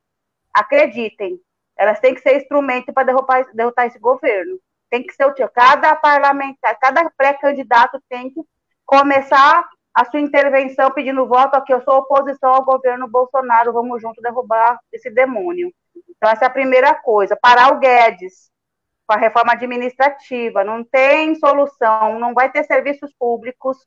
acreditem, elas têm que ser instrumento para derrotar, derrotar esse governo. Tem que ser o. Cada parlamentar, cada pré-candidato tem que começar a sua intervenção pedindo voto aqui. Eu sou oposição ao governo Bolsonaro. Vamos junto derrubar esse demônio. Então essa é a primeira coisa. Parar o Guedes com a reforma administrativa, não tem solução, não vai ter serviços públicos,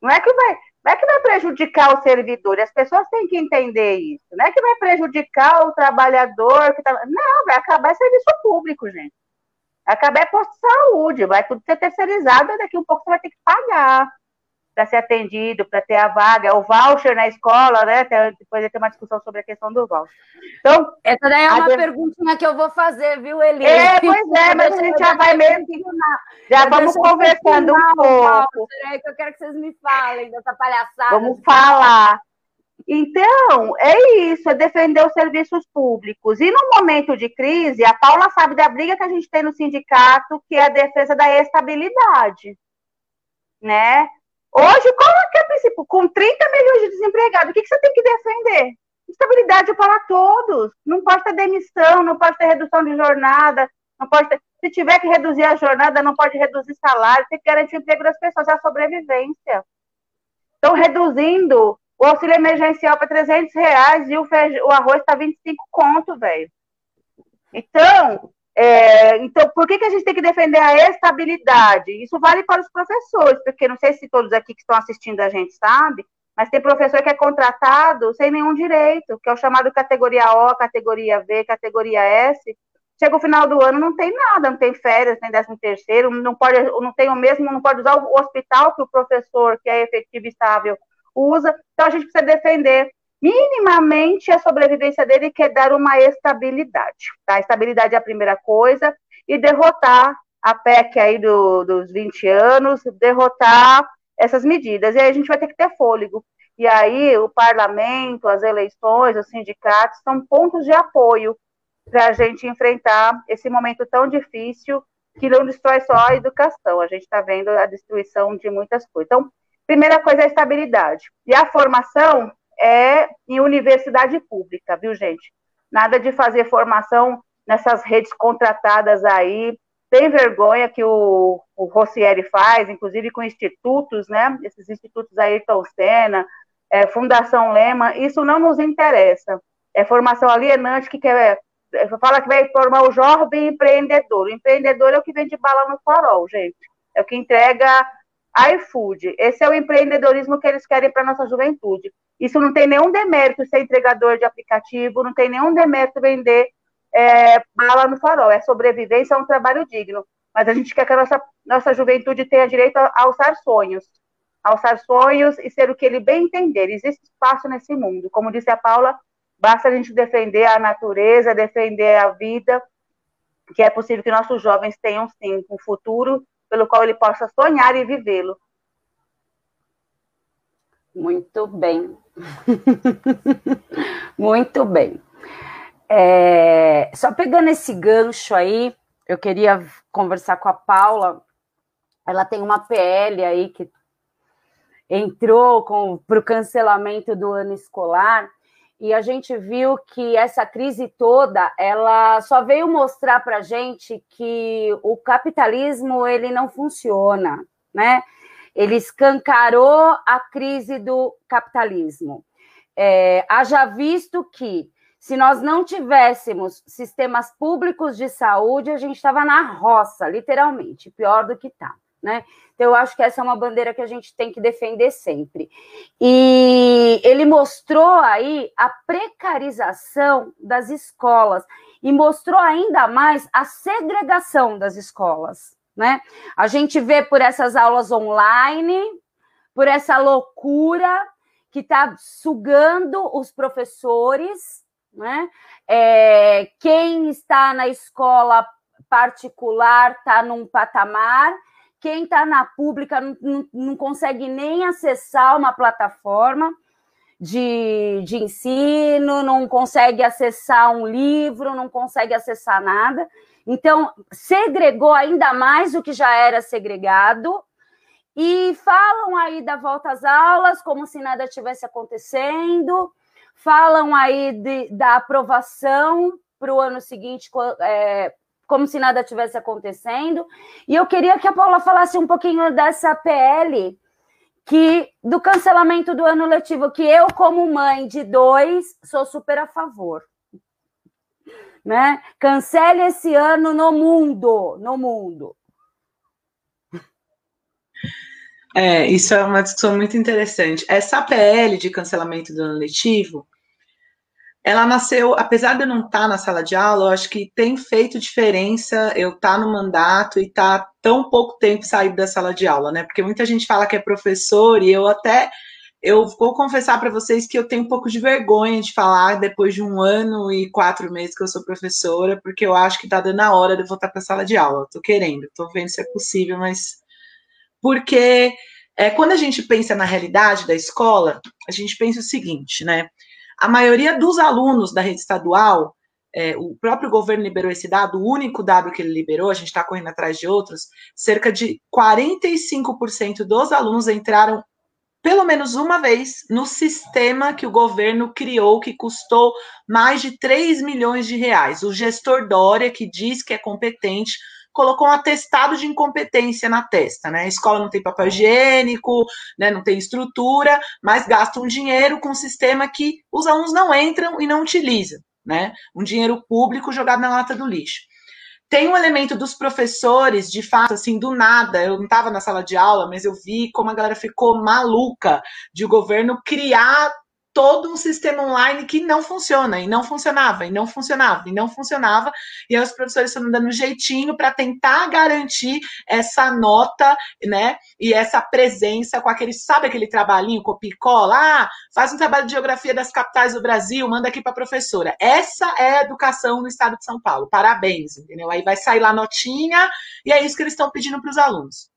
não é que vai, não é que vai prejudicar o servidor, as pessoas têm que entender isso, não é que vai prejudicar o trabalhador, que tá, não, vai acabar serviço público, gente. Vai acabar é posto de saúde, vai tudo ser terceirizado, daqui um pouco você vai ter que pagar para ser atendido, para ter a vaga, o voucher na escola, né? Depois vai ter uma discussão sobre a questão do voucher.
Então, essa daí é uma de... perguntinha que eu vou fazer, viu, Eli?
É, pois é, mas a gente já vai mesmo. Já vamos conversando um pouco.
Peraí, que eu quero que vocês me falem dessa palhaçada.
Vamos falar. Então, é isso, é defender os serviços públicos. E no momento de crise, a Paula sabe da briga que a gente tem no sindicato, que é a defesa da estabilidade. Né? Hoje, qual é, é o princípio? Com 30 milhões de desempregados, o que, que você tem que defender? Estabilidade para todos. Não pode ter demissão, não pode ter redução de jornada, não pode ter... Se tiver que reduzir a jornada, não pode reduzir salário, tem que garantir o emprego das pessoas, é a sobrevivência. Estão reduzindo o auxílio emergencial para 300 reais e o, o arroz está 25 conto, velho. Então, é, então, por que, que a gente tem que defender a estabilidade? Isso vale para os professores, porque não sei se todos aqui que estão assistindo a gente sabe, mas tem professor que é contratado sem nenhum direito, que é o chamado categoria O, categoria V, categoria S. Chega o final do ano, não tem nada, não tem férias, nem décimo terceiro, não pode, não tem o mesmo, não pode usar o hospital que o professor, que é efetivo e estável, usa. Então a gente precisa defender minimamente a sobrevivência dele quer dar uma estabilidade. Tá? Estabilidade é a primeira coisa, e derrotar a PEC aí do, dos 20 anos, derrotar essas medidas. E aí a gente vai ter que ter fôlego. E aí o parlamento, as eleições, os sindicatos são pontos de apoio para a gente enfrentar esse momento tão difícil que não destrói só a educação, a gente está vendo a destruição de muitas coisas. Então, primeira coisa é a estabilidade. E a formação é em universidade pública, viu, gente? Nada de fazer formação nessas redes contratadas aí. Tem vergonha que o, o Rossieri faz, inclusive com institutos, né? Esses institutos aí, Ayrton é, Fundação Lema, isso não nos interessa. É formação alienante que quer fala que vai formar o jovem empreendedor. O empreendedor é o que vende bala no farol, gente. É o que entrega iFood. Esse é o empreendedorismo que eles querem para nossa juventude. Isso não tem nenhum demérito ser entregador de aplicativo, não tem nenhum demérito vender é, bala no farol. É sobrevivência, é um trabalho digno. Mas a gente quer que a nossa, nossa juventude tenha direito a alçar sonhos. Alçar sonhos e ser o que ele bem entender. Existe espaço nesse mundo. Como disse a Paula, Basta a gente defender a natureza, defender a vida, que é possível que nossos jovens tenham sim um futuro pelo qual ele possa sonhar e vivê-lo.
Muito bem. Muito bem. É, só pegando esse gancho aí, eu queria conversar com a Paula. Ela tem uma PL aí que entrou para o cancelamento do ano escolar e a gente viu que essa crise toda ela só veio mostrar para gente que o capitalismo ele não funciona, né? Ele escancarou a crise do capitalismo. É, haja visto que se nós não tivéssemos sistemas públicos de saúde, a gente estava na roça, literalmente, pior do que está né? Então, eu acho que essa é uma bandeira que a gente tem que defender sempre. E ele mostrou aí a precarização das escolas e mostrou ainda mais a segregação das escolas, né? A gente vê por essas aulas online, por essa loucura que está sugando os professores, né? É, quem está na escola particular está num patamar quem está na pública não, não, não, consegue nem acessar uma plataforma de, de ensino, não consegue acessar um livro, não consegue acessar nada. Então, segregou ainda mais o que já era segregado. E falam aí da volta às aulas como se nada tivesse acontecendo, falam aí de, da aprovação para o ano seguinte, é, como se nada tivesse acontecendo. E eu queria que a Paula falasse um pouquinho dessa PL que do cancelamento do ano letivo, que eu, como mãe de dois, sou super a favor. Né? Cancele esse ano no mundo, no mundo.
É, isso é uma discussão muito interessante. Essa PL de cancelamento do ano letivo, ela nasceu, apesar de eu não estar tá na sala de aula, eu acho que tem feito diferença eu estar tá no mandato e estar tá tão pouco tempo saído da sala de aula, né? Porque muita gente fala que é professor e eu até eu vou confessar para vocês que eu tenho um pouco de vergonha de falar depois de um ano e quatro meses que eu sou professora, porque eu acho que está dando a hora de eu voltar para a sala de aula. Estou querendo, estou vendo se é possível, mas porque é, quando a gente pensa na realidade da escola, a gente pensa o seguinte, né? A maioria dos alunos da rede estadual, é, o próprio governo liberou esse dado, o único dado que ele liberou, a gente está correndo atrás de outros, cerca de 45% dos alunos entraram pelo menos uma vez no sistema que o governo criou, que custou mais de 3 milhões de reais. O gestor Dória, que diz que é competente, colocou um atestado de incompetência na testa, né? A escola não tem papel higiênico, né? não tem estrutura, mas gasta um dinheiro com um sistema que os alunos não entram e não utilizam, né? Um dinheiro público jogado na lata do lixo. Tem um elemento dos professores, de fato, assim, do nada. Eu não estava na sala de aula, mas eu vi como a galera ficou maluca de o governo criar todo um sistema online que não funciona, e não funcionava, e não funcionava, e não funcionava, e aí os professores estão dando um jeitinho para tentar garantir essa nota, né, e essa presença com aquele, sabe aquele trabalhinho, copia e cola, ah, faz um trabalho de geografia das capitais do Brasil, manda aqui para a professora. Essa é a educação no estado de São Paulo, parabéns, entendeu? Aí vai sair lá notinha, e é isso que eles estão pedindo para os alunos.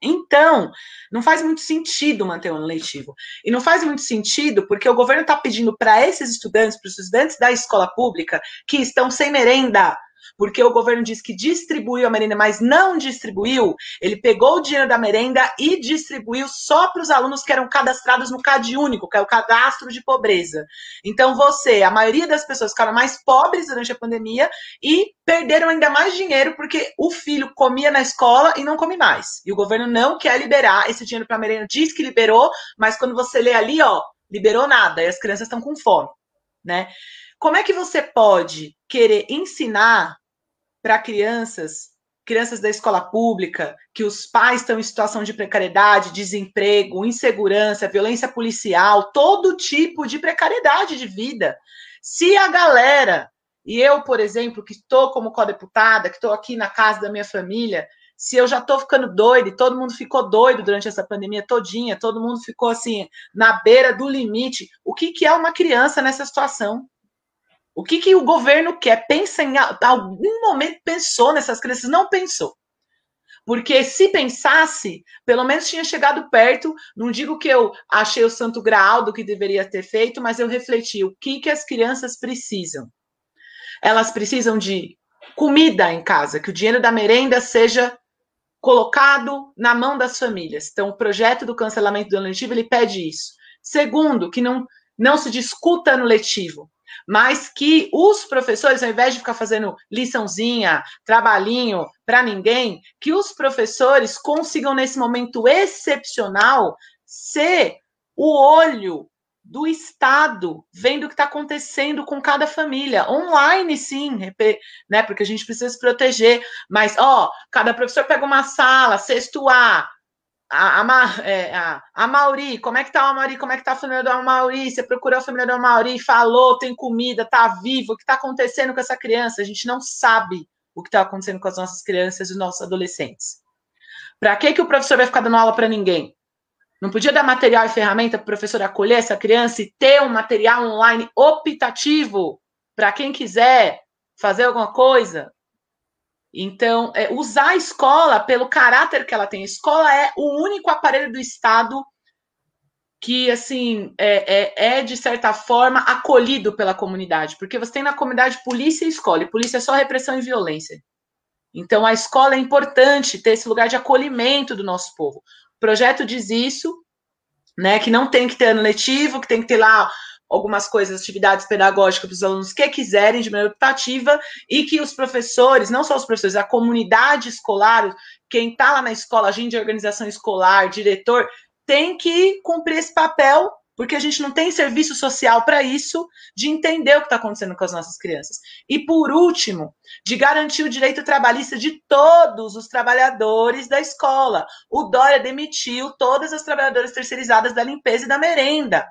Então, não faz muito sentido manter o ano letivo. E não faz muito sentido porque o governo está pedindo para esses estudantes, para os estudantes da escola pública, que estão sem merenda, porque o governo diz que distribuiu a merenda, mas não distribuiu, ele pegou o dinheiro da merenda e distribuiu só para os alunos que eram cadastrados no CAD único, que é o cadastro de pobreza. Então você, a maioria das pessoas ficaram mais pobres durante a pandemia e perderam ainda mais dinheiro porque o filho comia na escola e não come mais. E o governo não quer liberar esse dinheiro para a merenda, diz que liberou, mas quando você lê ali, ó, liberou nada, e as crianças estão com fome, né? Como é que você pode querer ensinar para crianças, crianças da escola pública, que os pais estão em situação de precariedade, desemprego, insegurança, violência policial, todo tipo de precariedade de vida. Se a galera, e eu, por exemplo, que estou como co-deputada, que estou aqui na casa da minha família, se eu já estou ficando doido, e todo mundo ficou doido durante essa pandemia todinha, todo mundo ficou assim, na beira do limite, o que, que é uma criança nessa situação? O que, que o governo quer? Pensa em algum momento pensou nessas crianças? Não pensou. Porque se pensasse, pelo menos tinha chegado perto. Não digo que eu achei o santo graal do que deveria ter feito, mas eu refleti o que, que as crianças precisam. Elas precisam de comida em casa, que o dinheiro da merenda seja colocado na mão das famílias. Então, o projeto do cancelamento do ano letivo ele pede isso. Segundo, que não, não se discuta no letivo mas que os professores, ao invés de ficar fazendo liçãozinha, trabalhinho para ninguém, que os professores consigam, nesse momento excepcional, ser o olho do Estado, vendo o que está acontecendo com cada família. Online, sim, né? Porque a gente precisa se proteger. Mas, ó, cada professor pega uma sala, sexto A, a, a, é, a, a Mauri, como é que tá o Mauri? Como é que tá a família do Mauri? Você procurou a família do Mauri, falou, tem comida, tá vivo, o que tá acontecendo com essa criança? A gente não sabe o que tá acontecendo com as nossas crianças e os nossos adolescentes. Para que que o professor vai ficar dando aula para ninguém? Não podia dar material e ferramenta para o professor acolher essa criança e ter um material online optativo para quem quiser fazer alguma coisa? Então, é, usar a escola pelo caráter que ela tem. A escola é o único aparelho do Estado que, assim, é, é, é, de certa forma acolhido pela comunidade, porque você tem na comunidade polícia e escola, e polícia é só repressão e violência. Então, a escola é importante ter esse lugar de acolhimento do nosso povo. O projeto diz isso, né, que não tem que ter ano letivo, que tem que ter lá algumas coisas, atividades pedagógicas para os alunos que quiserem de maneira optativa e que os professores, não só os professores, a comunidade escolar, quem está lá na escola, agente de organização escolar, diretor, tem que cumprir esse papel, porque a gente não tem serviço social para isso, de entender o que está acontecendo com as nossas crianças. E por último, de garantir o direito trabalhista de todos os trabalhadores da escola. O Dória demitiu todas as trabalhadoras terceirizadas da limpeza e da merenda.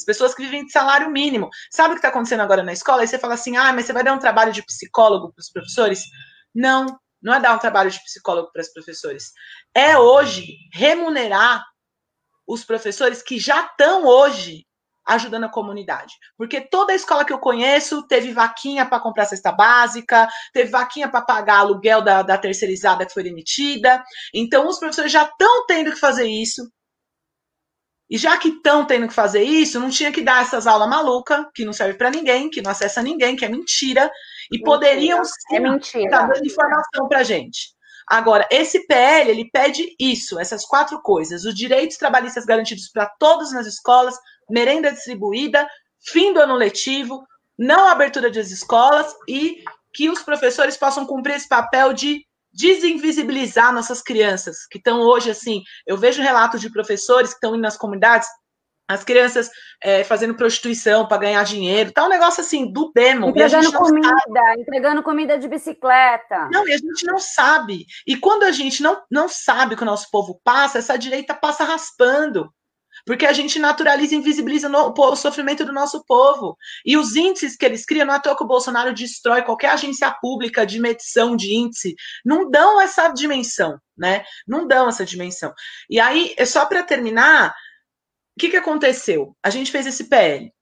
As pessoas que vivem de salário mínimo. Sabe o que está acontecendo agora na escola? Aí você fala assim: ah, mas você vai dar um trabalho de psicólogo para os professores? Não, não é dar um trabalho de psicólogo para os professores. É hoje remunerar os professores que já estão hoje ajudando a comunidade. Porque toda escola que eu conheço teve vaquinha para comprar cesta básica, teve vaquinha para pagar aluguel da, da terceirizada que foi demitida. Então, os professores já estão tendo que fazer isso. E já que estão tendo que fazer isso, não tinha que dar essas aulas malucas, que não serve para ninguém, que não acessa ninguém, que é mentira, e mentira. poderiam sim
é mentira.
estar dando informação para gente. Agora, esse PL, ele pede isso, essas quatro coisas: os direitos trabalhistas garantidos para todos nas escolas, merenda distribuída, fim do ano letivo, não abertura das escolas e que os professores possam cumprir esse papel de desinvisibilizar nossas crianças, que estão hoje assim. Eu vejo relatos de professores que estão indo nas comunidades, as crianças é, fazendo prostituição para ganhar dinheiro, tá um negócio assim do demo.
Entregando comida, sabe. entregando comida de bicicleta.
Não, e a gente não sabe. E quando a gente não, não sabe que o nosso povo passa, essa direita passa raspando. Porque a gente naturaliza e invisibiliza no, o sofrimento do nosso povo. E os índices que eles criam, não é à toa que o Bolsonaro destrói qualquer agência pública de medição de índice, não dão essa dimensão, né? Não dão essa dimensão. E aí, é só para terminar, o que, que aconteceu? A gente fez esse PL.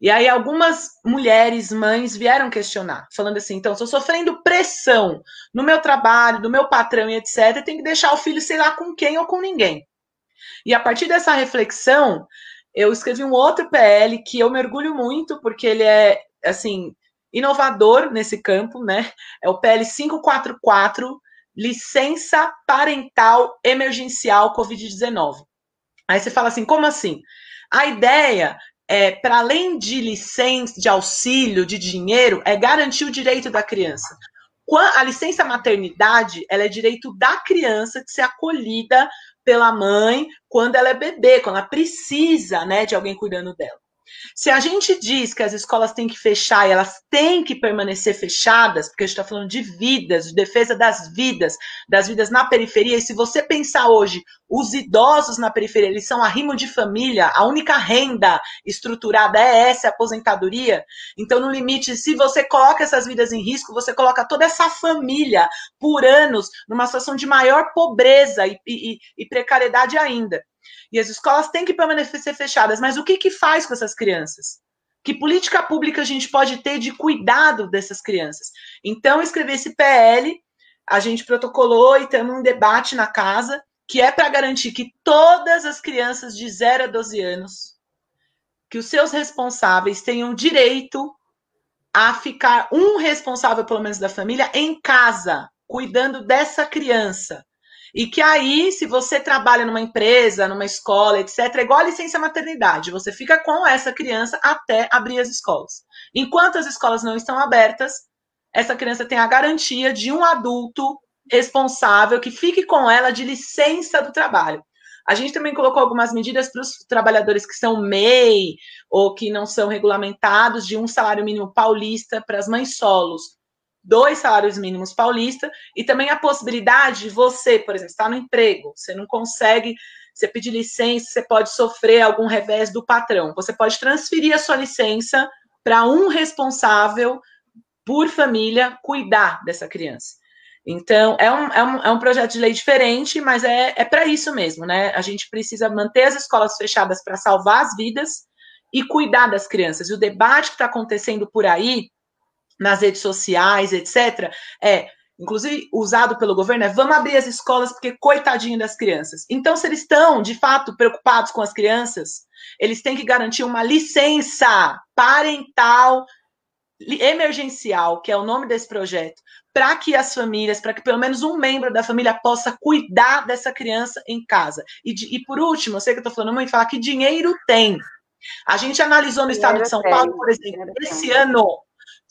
E aí algumas mulheres, mães, vieram questionar, falando assim, então, estou sofrendo pressão no meu trabalho, do meu patrão e etc, tem que deixar o filho, sei lá, com quem ou com ninguém. E a partir dessa reflexão, eu escrevi um outro PL que eu mergulho muito, porque ele é, assim, inovador nesse campo, né? É o PL 544, licença parental emergencial Covid-19. Aí você fala assim, como assim? A ideia é, para além de licença, de auxílio, de dinheiro, é garantir o direito da criança. A licença maternidade, ela é direito da criança de ser acolhida pela mãe quando ela é bebê, quando ela precisa, né, de alguém cuidando dela. Se a gente diz que as escolas têm que fechar e elas têm que permanecer fechadas, porque a gente está falando de vidas, de defesa das vidas, das vidas na periferia, e se você pensar hoje, os idosos na periferia, eles são arrimo de família, a única renda estruturada é essa, a aposentadoria. Então, no limite, se você coloca essas vidas em risco, você coloca toda essa família por anos numa situação de maior pobreza e, e, e precariedade ainda. E as escolas têm que permanecer fechadas. Mas o que, que faz com essas crianças? Que política pública a gente pode ter de cuidado dessas crianças? Então, escrevi esse PL, a gente protocolou e temos um debate na casa, que é para garantir que todas as crianças de 0 a 12 anos, que os seus responsáveis tenham direito a ficar um responsável, pelo menos da família, em casa, cuidando dessa criança. E que aí, se você trabalha numa empresa, numa escola, etc., é igual a licença maternidade. Você fica com essa criança até abrir as escolas. Enquanto as escolas não estão abertas, essa criança tem a garantia de um adulto responsável que fique com ela de licença do trabalho. A gente também colocou algumas medidas para os trabalhadores que são MEI ou que não são regulamentados de um salário mínimo paulista para as mães solos dois salários mínimos paulista e também a possibilidade de você, por exemplo, estar no emprego, você não consegue, você pedir licença, você pode sofrer algum revés do patrão. Você pode transferir a sua licença para um responsável por família cuidar dessa criança. Então, é um, é um, é um projeto de lei diferente, mas é, é para isso mesmo, né? A gente precisa manter as escolas fechadas para salvar as vidas e cuidar das crianças. E o debate que está acontecendo por aí nas redes sociais, etc., é, inclusive usado pelo governo, é vamos abrir as escolas porque coitadinho das crianças. Então, se eles estão, de fato, preocupados com as crianças, eles têm que garantir uma licença parental emergencial, que é o nome desse projeto, para que as famílias, para que pelo menos um membro da família possa cuidar dessa criança em casa. E, de, e por último, eu sei que eu estou falando muito, falar que dinheiro tem. A gente analisou no estado de São Paulo, por exemplo, esse ano,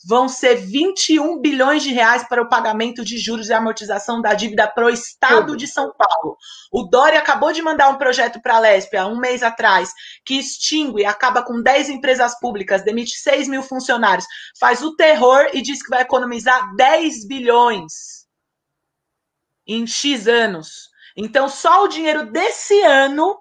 vão ser 21 bilhões de reais para o pagamento de juros e amortização da dívida para o Estado de São Paulo. O Dória acabou de mandar um projeto para a Lespe há um mês atrás, que extingue, acaba com 10 empresas públicas, demite 6 mil funcionários, faz o terror e diz que vai economizar 10 bilhões em X anos. Então, só o dinheiro desse ano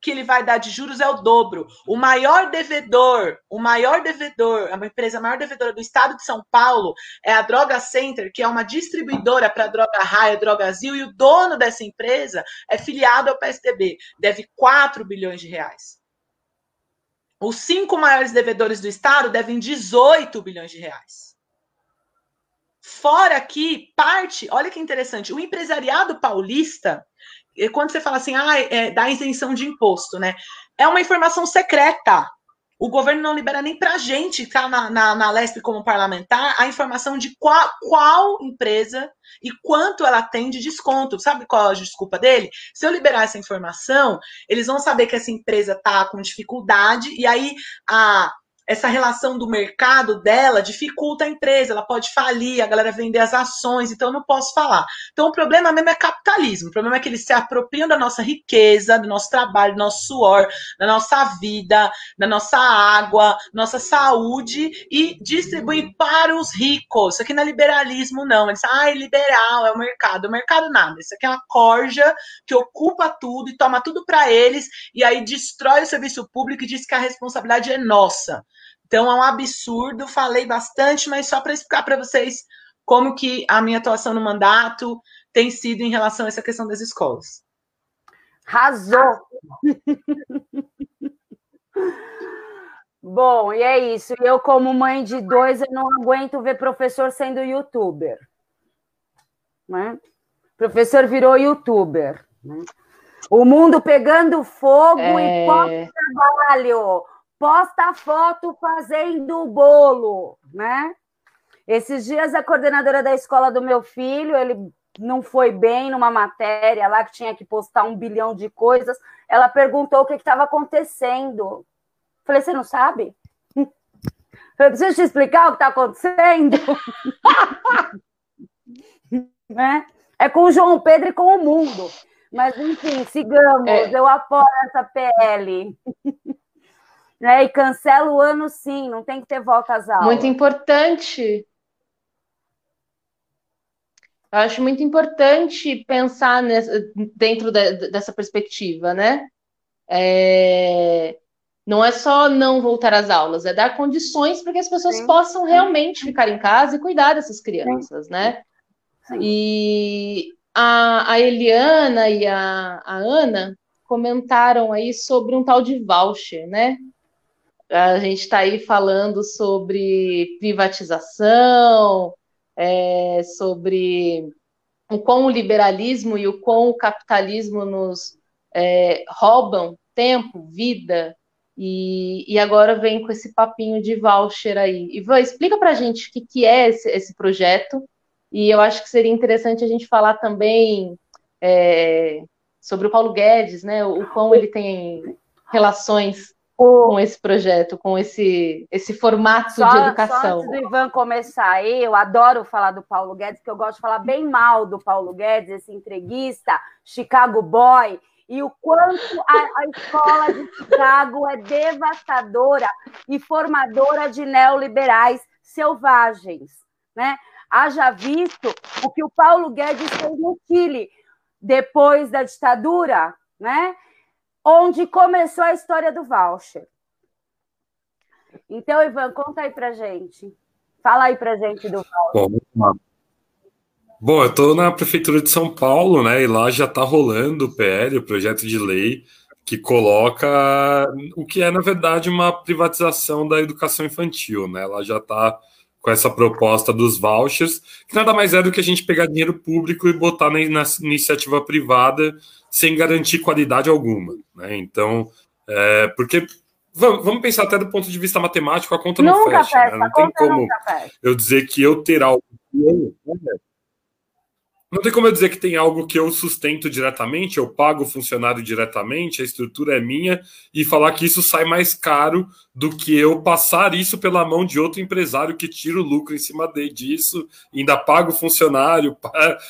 que ele vai dar de juros é o dobro. O maior devedor, o maior devedor, a empresa maior devedora do estado de São Paulo é a Droga Center, que é uma distribuidora para Droga Raia, Drogazil, e o dono dessa empresa é filiado ao PSDB, deve 4 bilhões de reais. Os cinco maiores devedores do estado devem 18 bilhões de reais. Fora que parte, olha que interessante, o empresariado paulista quando você fala assim, ah, é, dá isenção de imposto, né? É uma informação secreta. O governo não libera nem para a gente que está na, na, na LESP como parlamentar a informação de qual, qual empresa e quanto ela tem de desconto. Sabe qual é a desculpa dele? Se eu liberar essa informação, eles vão saber que essa empresa está com dificuldade e aí a essa relação do mercado dela dificulta a empresa, ela pode falir, a galera vender as ações, então eu não posso falar. Então o problema mesmo é capitalismo, o problema é que eles se apropriam da nossa riqueza, do nosso trabalho, do nosso suor, da nossa vida, da nossa água, nossa saúde e distribuem para os ricos. Isso aqui não é liberalismo, não. Eles ah, é liberal, é o mercado. O mercado nada. Isso aqui é uma corja que ocupa tudo e toma tudo para eles e aí destrói o serviço público e diz que a responsabilidade é nossa. Então é um absurdo, falei bastante, mas só para explicar para vocês como que a minha atuação no mandato tem sido em relação a essa questão das escolas.
Razou! Bom, e é isso. Eu, como mãe de dois, eu não aguento ver professor sendo youtuber. Né? Professor virou youtuber. Né? O mundo pegando fogo é... e pós-trabalho posta foto fazendo bolo, né? Esses dias a coordenadora da escola do meu filho, ele não foi bem numa matéria lá que tinha que postar um bilhão de coisas. Ela perguntou o que estava acontecendo. Falei, você não sabe? Eu preciso te explicar o que está acontecendo? né? É com o João Pedro e com o mundo. Mas, enfim, sigamos. É. Eu apoio essa PL. né? E cancela o ano, sim. Não tem que ter volta às aulas.
Muito importante. Eu acho muito importante pensar nessa, dentro de, dessa perspectiva, né? É, não é só não voltar às aulas, é dar condições para que as pessoas Sim. possam realmente ficar em casa e cuidar dessas crianças, Sim. né? Sim. E a, a Eliana e a, a Ana comentaram aí sobre um tal de voucher, né? A gente está aí falando sobre privatização, é, sobre o quão o liberalismo e o quão o capitalismo nos é, roubam tempo, vida, e, e, agora vem com esse papinho de voucher aí. Ivan, explica para a gente o que, que é esse, esse, projeto, e eu acho que seria interessante a gente falar também é, sobre o Paulo Guedes, né, o, o quão ele tem relações com esse projeto, com esse, esse formato só, de educação.
Só antes do Ivan começar, eu adoro falar do Paulo Guedes, porque eu gosto de falar bem mal do Paulo Guedes, esse entreguista, Chicago Boy, e o quanto a, a escola de Chicago é devastadora e formadora de neoliberais selvagens, né? Haja visto o que o Paulo Guedes fez no Chile depois da ditadura, né? Onde começou a história do voucher. Então, Ivan, conta aí pra gente. Fala aí pra gente do voucher. Bom,
eu estou na Prefeitura de São Paulo, né? E lá já está rolando o PL, o projeto de lei, que coloca o que é, na verdade, uma privatização da educação infantil, né? Ela já está com essa proposta dos vouchers, que nada mais é do que a gente pegar dinheiro público e botar na iniciativa privada sem garantir qualidade alguma. Né? Então, é, porque vamos, pensar até do ponto de vista matemático, a conta não fecha. fecha né? Não tem como eu dizer que eu ter algo. Não tem como eu dizer que tem algo que eu sustento diretamente, eu pago o funcionário diretamente, a estrutura é minha, e falar que isso sai mais caro do que eu passar isso pela mão de outro empresário que tira o lucro em cima de, disso, ainda paga o funcionário.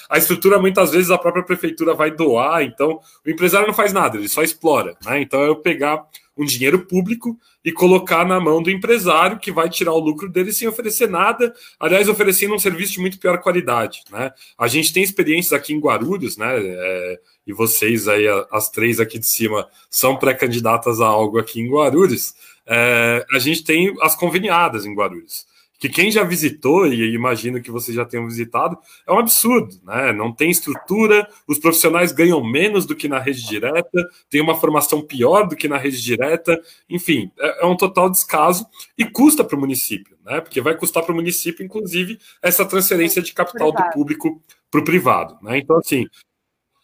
A estrutura, muitas vezes, a própria prefeitura vai doar, então o empresário não faz nada, ele só explora. Né? Então eu pegar um dinheiro público e colocar na mão do empresário que vai tirar o lucro dele sem oferecer nada, aliás, oferecendo um serviço de muito pior qualidade. Né? A gente tem experiências aqui em Guarulhos, né? É, e vocês aí, as três aqui de cima, são pré-candidatas a algo aqui em Guarulhos. É, a gente tem as conveniadas em Guarulhos que quem já visitou, e imagino que vocês já tenham visitado, é um absurdo, né? Não tem estrutura, os profissionais ganham menos do que na rede direta, tem uma formação pior do que na rede direta, enfim, é, é um total descaso e custa para o município, né? Porque vai custar para o município, inclusive, essa transferência de capital do público para o privado, né? Então, assim,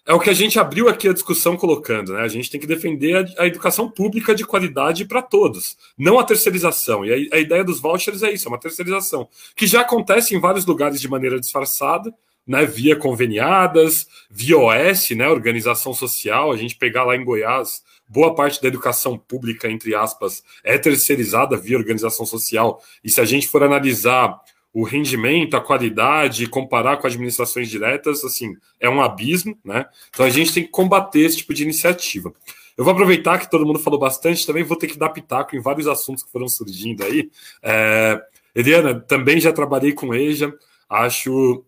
é o que a gente abriu aqui a discussão colocando, né? A gente tem que defender a, a educação pública de qualidade para todos, não a terceirização. E a, a, ideia dos vouchers é isso, é uma terceirização, que já acontece em vários lugares de maneira disfarçada, né? Via conveniadas, via OS, né? Organização social. A gente pegar lá em Goiás, boa parte da educação pública, entre aspas, é terceirizada via organização social. E se a gente for analisar o rendimento, a qualidade, comparar com administrações diretas, assim, é um abismo, né? Então a gente tem que combater esse tipo de iniciativa. Eu vou aproveitar que todo mundo falou bastante, também vou ter que dar pitaco em vários assuntos que foram surgindo aí. É, Eliana, também já trabalhei com EJA, acho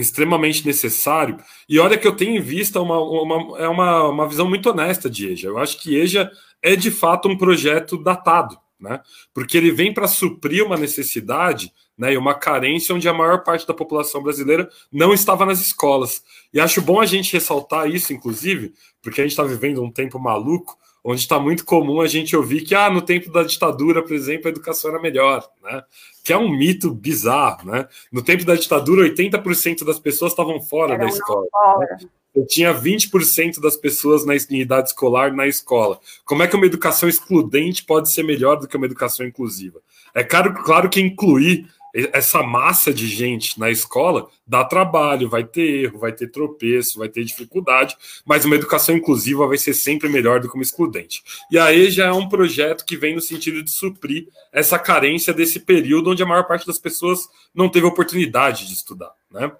extremamente necessário. E olha que eu tenho em vista uma, uma, é uma, uma visão muito honesta de EJA. Eu acho que EJA é de fato um projeto datado, né? Porque ele vem para suprir uma necessidade né, e uma carência onde a maior parte da população brasileira não estava nas escolas. E acho bom a gente ressaltar isso, inclusive, porque a gente está vivendo um tempo maluco, onde está muito comum a gente ouvir que ah, no tempo da ditadura, por exemplo, a educação era melhor, né? Que é um mito bizarro, né? No tempo da ditadura, 80% das pessoas estavam fora era da escola. Né? Eu tinha 20% das pessoas na idade escolar na escola. Como é que uma educação excludente pode ser melhor do que uma educação inclusiva? É claro, claro que incluir essa massa de gente na escola dá trabalho, vai ter erro, vai ter tropeço, vai ter dificuldade, mas uma educação inclusiva vai ser sempre melhor do que uma excludente. E aí já é um projeto que vem no sentido de suprir essa carência desse período onde a maior parte das pessoas não teve oportunidade de estudar, né?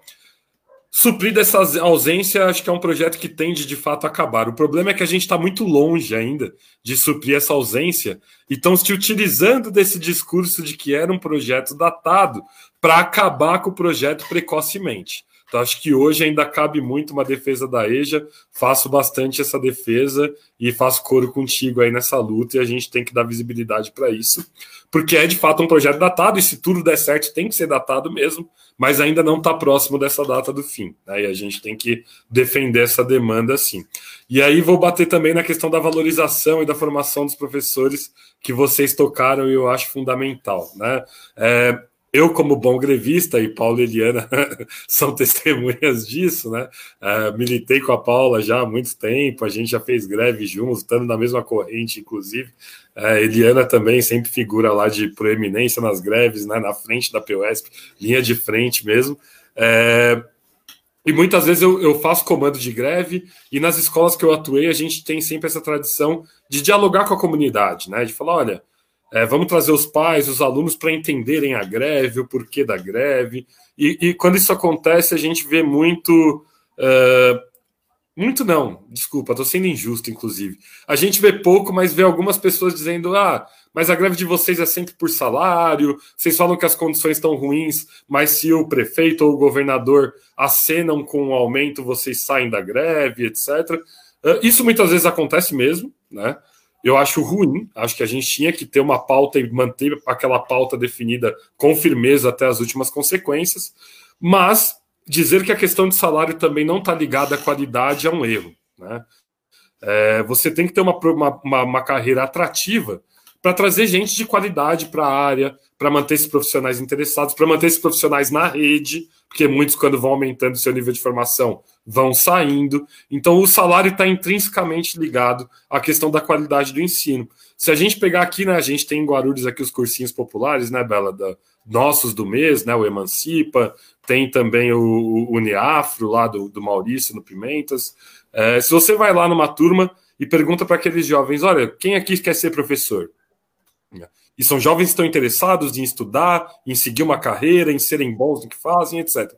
Suprir dessa ausência, acho que é um projeto que tende de fato a acabar. O problema é que a gente está muito longe ainda de suprir essa ausência e estão se utilizando desse discurso de que era um projeto datado para acabar com o projeto precocemente. Então, acho que hoje ainda cabe muito uma defesa da EJA. Faço bastante essa defesa e faço coro contigo aí nessa luta. E a gente tem que dar visibilidade para isso, porque é de fato um projeto datado. E se tudo der certo, tem que ser datado mesmo, mas ainda não está próximo dessa data do fim. Né? E a gente tem que defender essa demanda sim. E aí vou bater também na questão da valorização e da formação dos professores que vocês tocaram e eu acho fundamental. Né? É, eu, como bom grevista, e Paulo e Eliana são testemunhas disso, né? Uh, militei com a Paula já há muito tempo, a gente já fez greve juntos, estando na mesma corrente, inclusive. Uh, Eliana também sempre figura lá de proeminência nas greves, né? Na frente da POSP, linha de frente mesmo. Uh, e muitas vezes eu, eu, faço comando de greve, e nas escolas que eu atuei, a gente tem sempre essa tradição de dialogar com a comunidade, né? De falar, olha é, vamos trazer os pais, os alunos para entenderem a greve, o porquê da greve. E, e quando isso acontece, a gente vê muito. Uh, muito não, desculpa, estou sendo injusto, inclusive. A gente vê pouco, mas vê algumas pessoas dizendo: ah, mas a greve de vocês é sempre por salário, vocês falam que as condições estão ruins, mas se o prefeito ou o governador acenam com um aumento, vocês saem da greve, etc. Uh, isso muitas vezes acontece mesmo, né? Eu acho ruim, acho que a gente tinha que ter uma pauta e manter aquela pauta definida com firmeza até as últimas consequências, mas dizer que a questão de salário também não está ligada à qualidade é um erro. Né? É, você tem que ter uma, uma, uma carreira atrativa para trazer gente de qualidade para a área, para manter esses profissionais interessados, para manter esses profissionais na rede, porque muitos, quando vão aumentando seu nível de formação, vão saindo. Então, o salário está intrinsecamente ligado à questão da qualidade do ensino. Se a gente pegar aqui, né, a gente tem em Guarulhos aqui os cursinhos populares, né, Bela, da, nossos do mês, né, o Emancipa, tem também o, o Uniafro lá do, do Maurício no Pimentas. É, se você vai lá numa turma e pergunta para aqueles jovens, olha, quem aqui quer ser professor? E são jovens que estão interessados em estudar, em seguir uma carreira, em serem bons no que fazem, etc.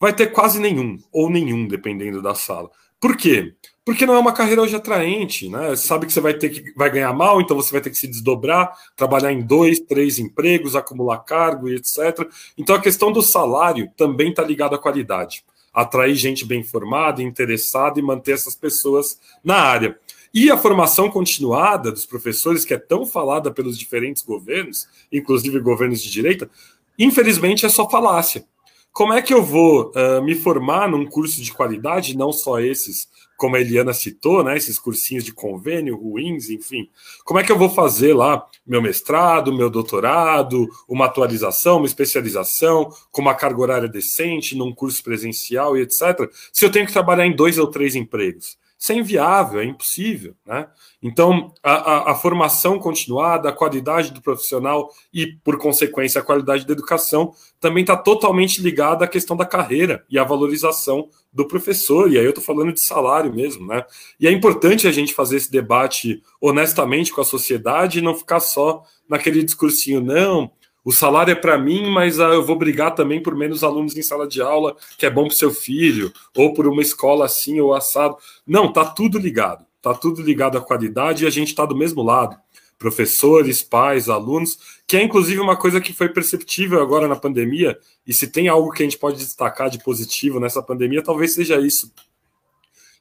Vai ter quase nenhum, ou nenhum, dependendo da sala. Por quê? Porque não é uma carreira hoje atraente, né? Você sabe que você vai ter que vai ganhar mal, então você vai ter que se desdobrar, trabalhar em dois, três empregos, acumular cargo e etc. Então a questão do salário também está ligada à qualidade. Atrair gente bem formada, interessada e manter essas pessoas na área. E a formação continuada dos professores, que é tão falada pelos diferentes governos, inclusive governos de direita, infelizmente é só falácia. Como é que eu vou uh, me formar num curso de qualidade, não só esses, como a Eliana citou, né, esses cursinhos de convênio, ruins, enfim. Como é que eu vou fazer lá meu mestrado, meu doutorado, uma atualização, uma especialização, com uma carga horária decente, num curso presencial e etc., se eu tenho que trabalhar em dois ou três empregos? Isso é inviável, é impossível. Né? Então, a, a, a, formação continuada, a qualidade do profissional e, por consequência, a qualidade da educação também está totalmente ligada à questão da carreira e à valorização do professor. E aí eu estou falando de salário mesmo. Né? E é importante a gente fazer esse debate honestamente com a sociedade e não ficar só naquele discursinho, não o salário é para mim, mas ah, eu vou brigar também por menos alunos em sala de aula, que é bom para seu filho, ou por uma escola assim ou assado. Não, tá tudo ligado. Tá tudo ligado à qualidade e a gente está do mesmo lado. Professores, pais, alunos, que é inclusive uma coisa que foi perceptível agora na pandemia, e se tem algo que a gente pode destacar de positivo nessa pandemia, talvez seja isso.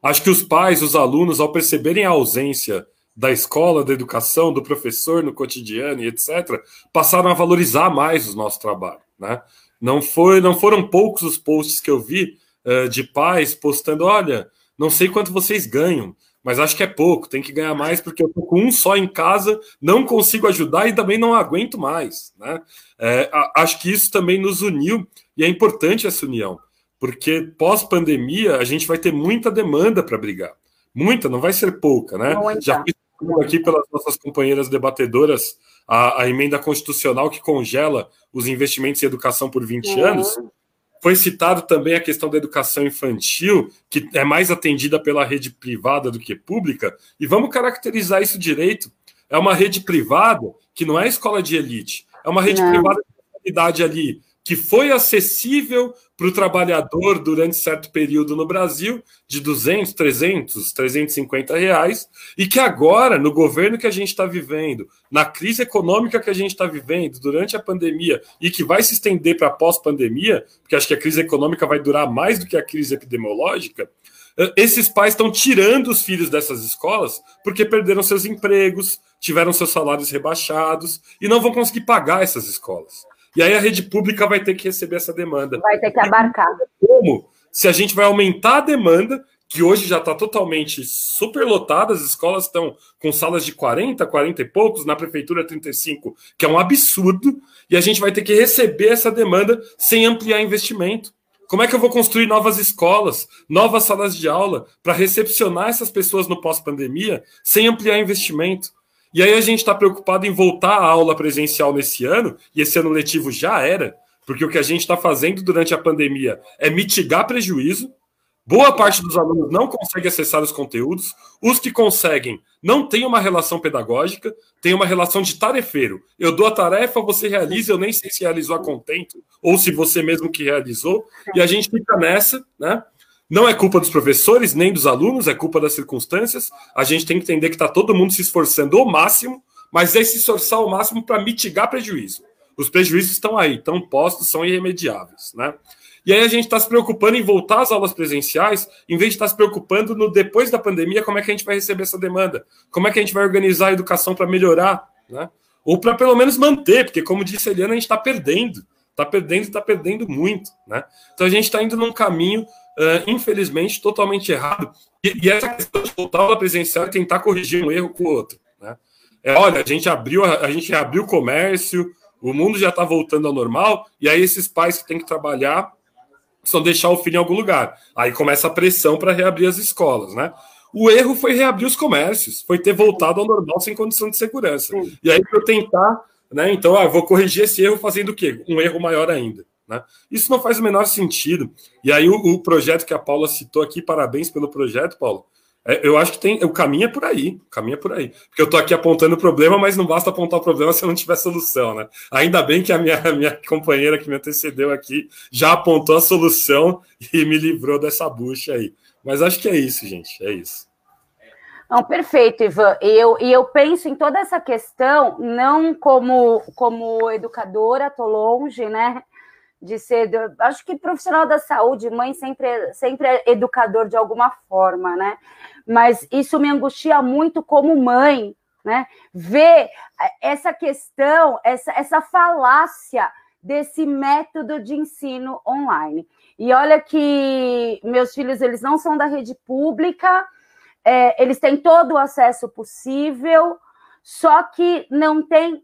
Acho que os pais, os alunos, ao perceberem a ausência da escola, da educação, do professor no cotidiano e etc., passaram a valorizar mais o nosso trabalho. Né? Não, foi, não foram poucos os posts que eu vi uh, de pais postando: olha, não sei quanto vocês ganham, mas acho que é pouco, tem que ganhar mais porque eu tô com um só em casa, não consigo ajudar e também não aguento mais. Né? É, acho que isso também nos uniu e é importante essa união, porque pós-pandemia a gente vai ter muita demanda para brigar. Muita, não vai ser pouca, né? Já aqui pelas nossas companheiras debatedoras a, a emenda constitucional que congela os investimentos em educação por 20 uhum. anos. Foi citado também a questão da educação infantil, que é mais atendida pela rede privada do que pública, e vamos caracterizar isso direito. É uma rede privada que não é escola de elite, é uma rede não. privada de qualidade ali, que foi acessível para o trabalhador durante certo período no Brasil, de 200, 300, 350 reais, e que agora, no governo que a gente está vivendo, na crise econômica que a gente está vivendo durante a pandemia e que vai se estender para pós-pandemia, porque acho que a crise econômica vai durar mais do que a crise epidemiológica, eh, esses pais estão tirando os filhos dessas escolas porque perderam seus empregos, tiveram seus salários rebaixados e não vão conseguir pagar essas escolas. E aí a rede pública vai ter que receber essa demanda.
Vai ter que abarcar.
Como? Se a gente vai aumentar a demanda, que hoje já está totalmente superlotada, as escolas estão com salas de 40, 40 e poucos, na prefeitura 35, que é um absurdo, e a gente vai ter que receber essa demanda sem ampliar investimento. Como é que eu vou construir novas escolas, novas salas de aula para recepcionar essas pessoas no pós-pandemia sem ampliar investimento? E aí a gente está preocupado em voltar à aula presencial nesse ano, e esse ano letivo já era, porque o que a gente está fazendo durante a pandemia é mitigar prejuízo. Boa parte dos alunos não consegue acessar os conteúdos, os que conseguem não tem uma relação pedagógica, tem uma relação de tarefeiro. Eu dou a tarefa, você realiza, eu nem sei se realizou a contento, ou se você mesmo que realizou, e a gente fica nessa, né? Não é culpa dos professores, nem dos alunos, é culpa das circunstâncias. A gente tem que entender que está todo mundo se esforçando ao máximo, mas é se esforçar ao máximo para mitigar prejuízo. Os prejuízos estão aí, estão postos, são irremediáveis. Né? E aí a gente está se preocupando em voltar às aulas presenciais, em vez de estar tá se preocupando no depois da pandemia, como é que a gente vai receber essa demanda? Como é que a gente vai organizar a educação para melhorar? Né? Ou para pelo menos manter, porque como disse a Eliana, a gente está perdendo. Está perdendo e está perdendo muito. Né? Então a gente está indo num caminho uh, infelizmente, totalmente errado. E, e, essa questão de voltar aula presencial e tentar corrigir um erro com o outro. Né? É, olha, a gente abriu, a, a gente abriu o comércio, o mundo já está voltando ao normal, e aí esses pais que têm que trabalhar são deixar o filho em algum lugar. Aí começa a pressão para reabrir as escolas, né? O erro foi reabrir os comércios, foi ter voltado ao normal sem condição de segurança. Sim. E aí, para eu tentar, né? Então, ah, vou corrigir esse erro fazendo o quê? Um erro maior ainda. Né? Isso não faz o menor sentido. E aí, o, o, projeto que a Paula citou aqui, parabéns pelo projeto, Paulo. É, eu acho que tem. O caminho é por aí. O caminho é por aí. Porque eu estou aqui apontando o problema, mas não basta apontar o problema se eu não tiver solução, né? Ainda bem que a minha, a minha companheira que me antecedeu aqui já apontou a solução e me livrou dessa bucha aí. Mas acho que é isso, gente. É isso.
Não, perfeito, Ivan. Eu, e eu penso em toda essa questão, não como, como educadora, estou longe, né? De ser, acho que profissional da saúde, mãe sempre, sempre é educador de alguma forma, né? Mas isso me angustia muito como mãe, né? Ver essa questão, essa, essa falácia desse método de ensino online. E olha que meus filhos, eles não são da rede pública, é, eles têm todo o acesso possível, só que não tem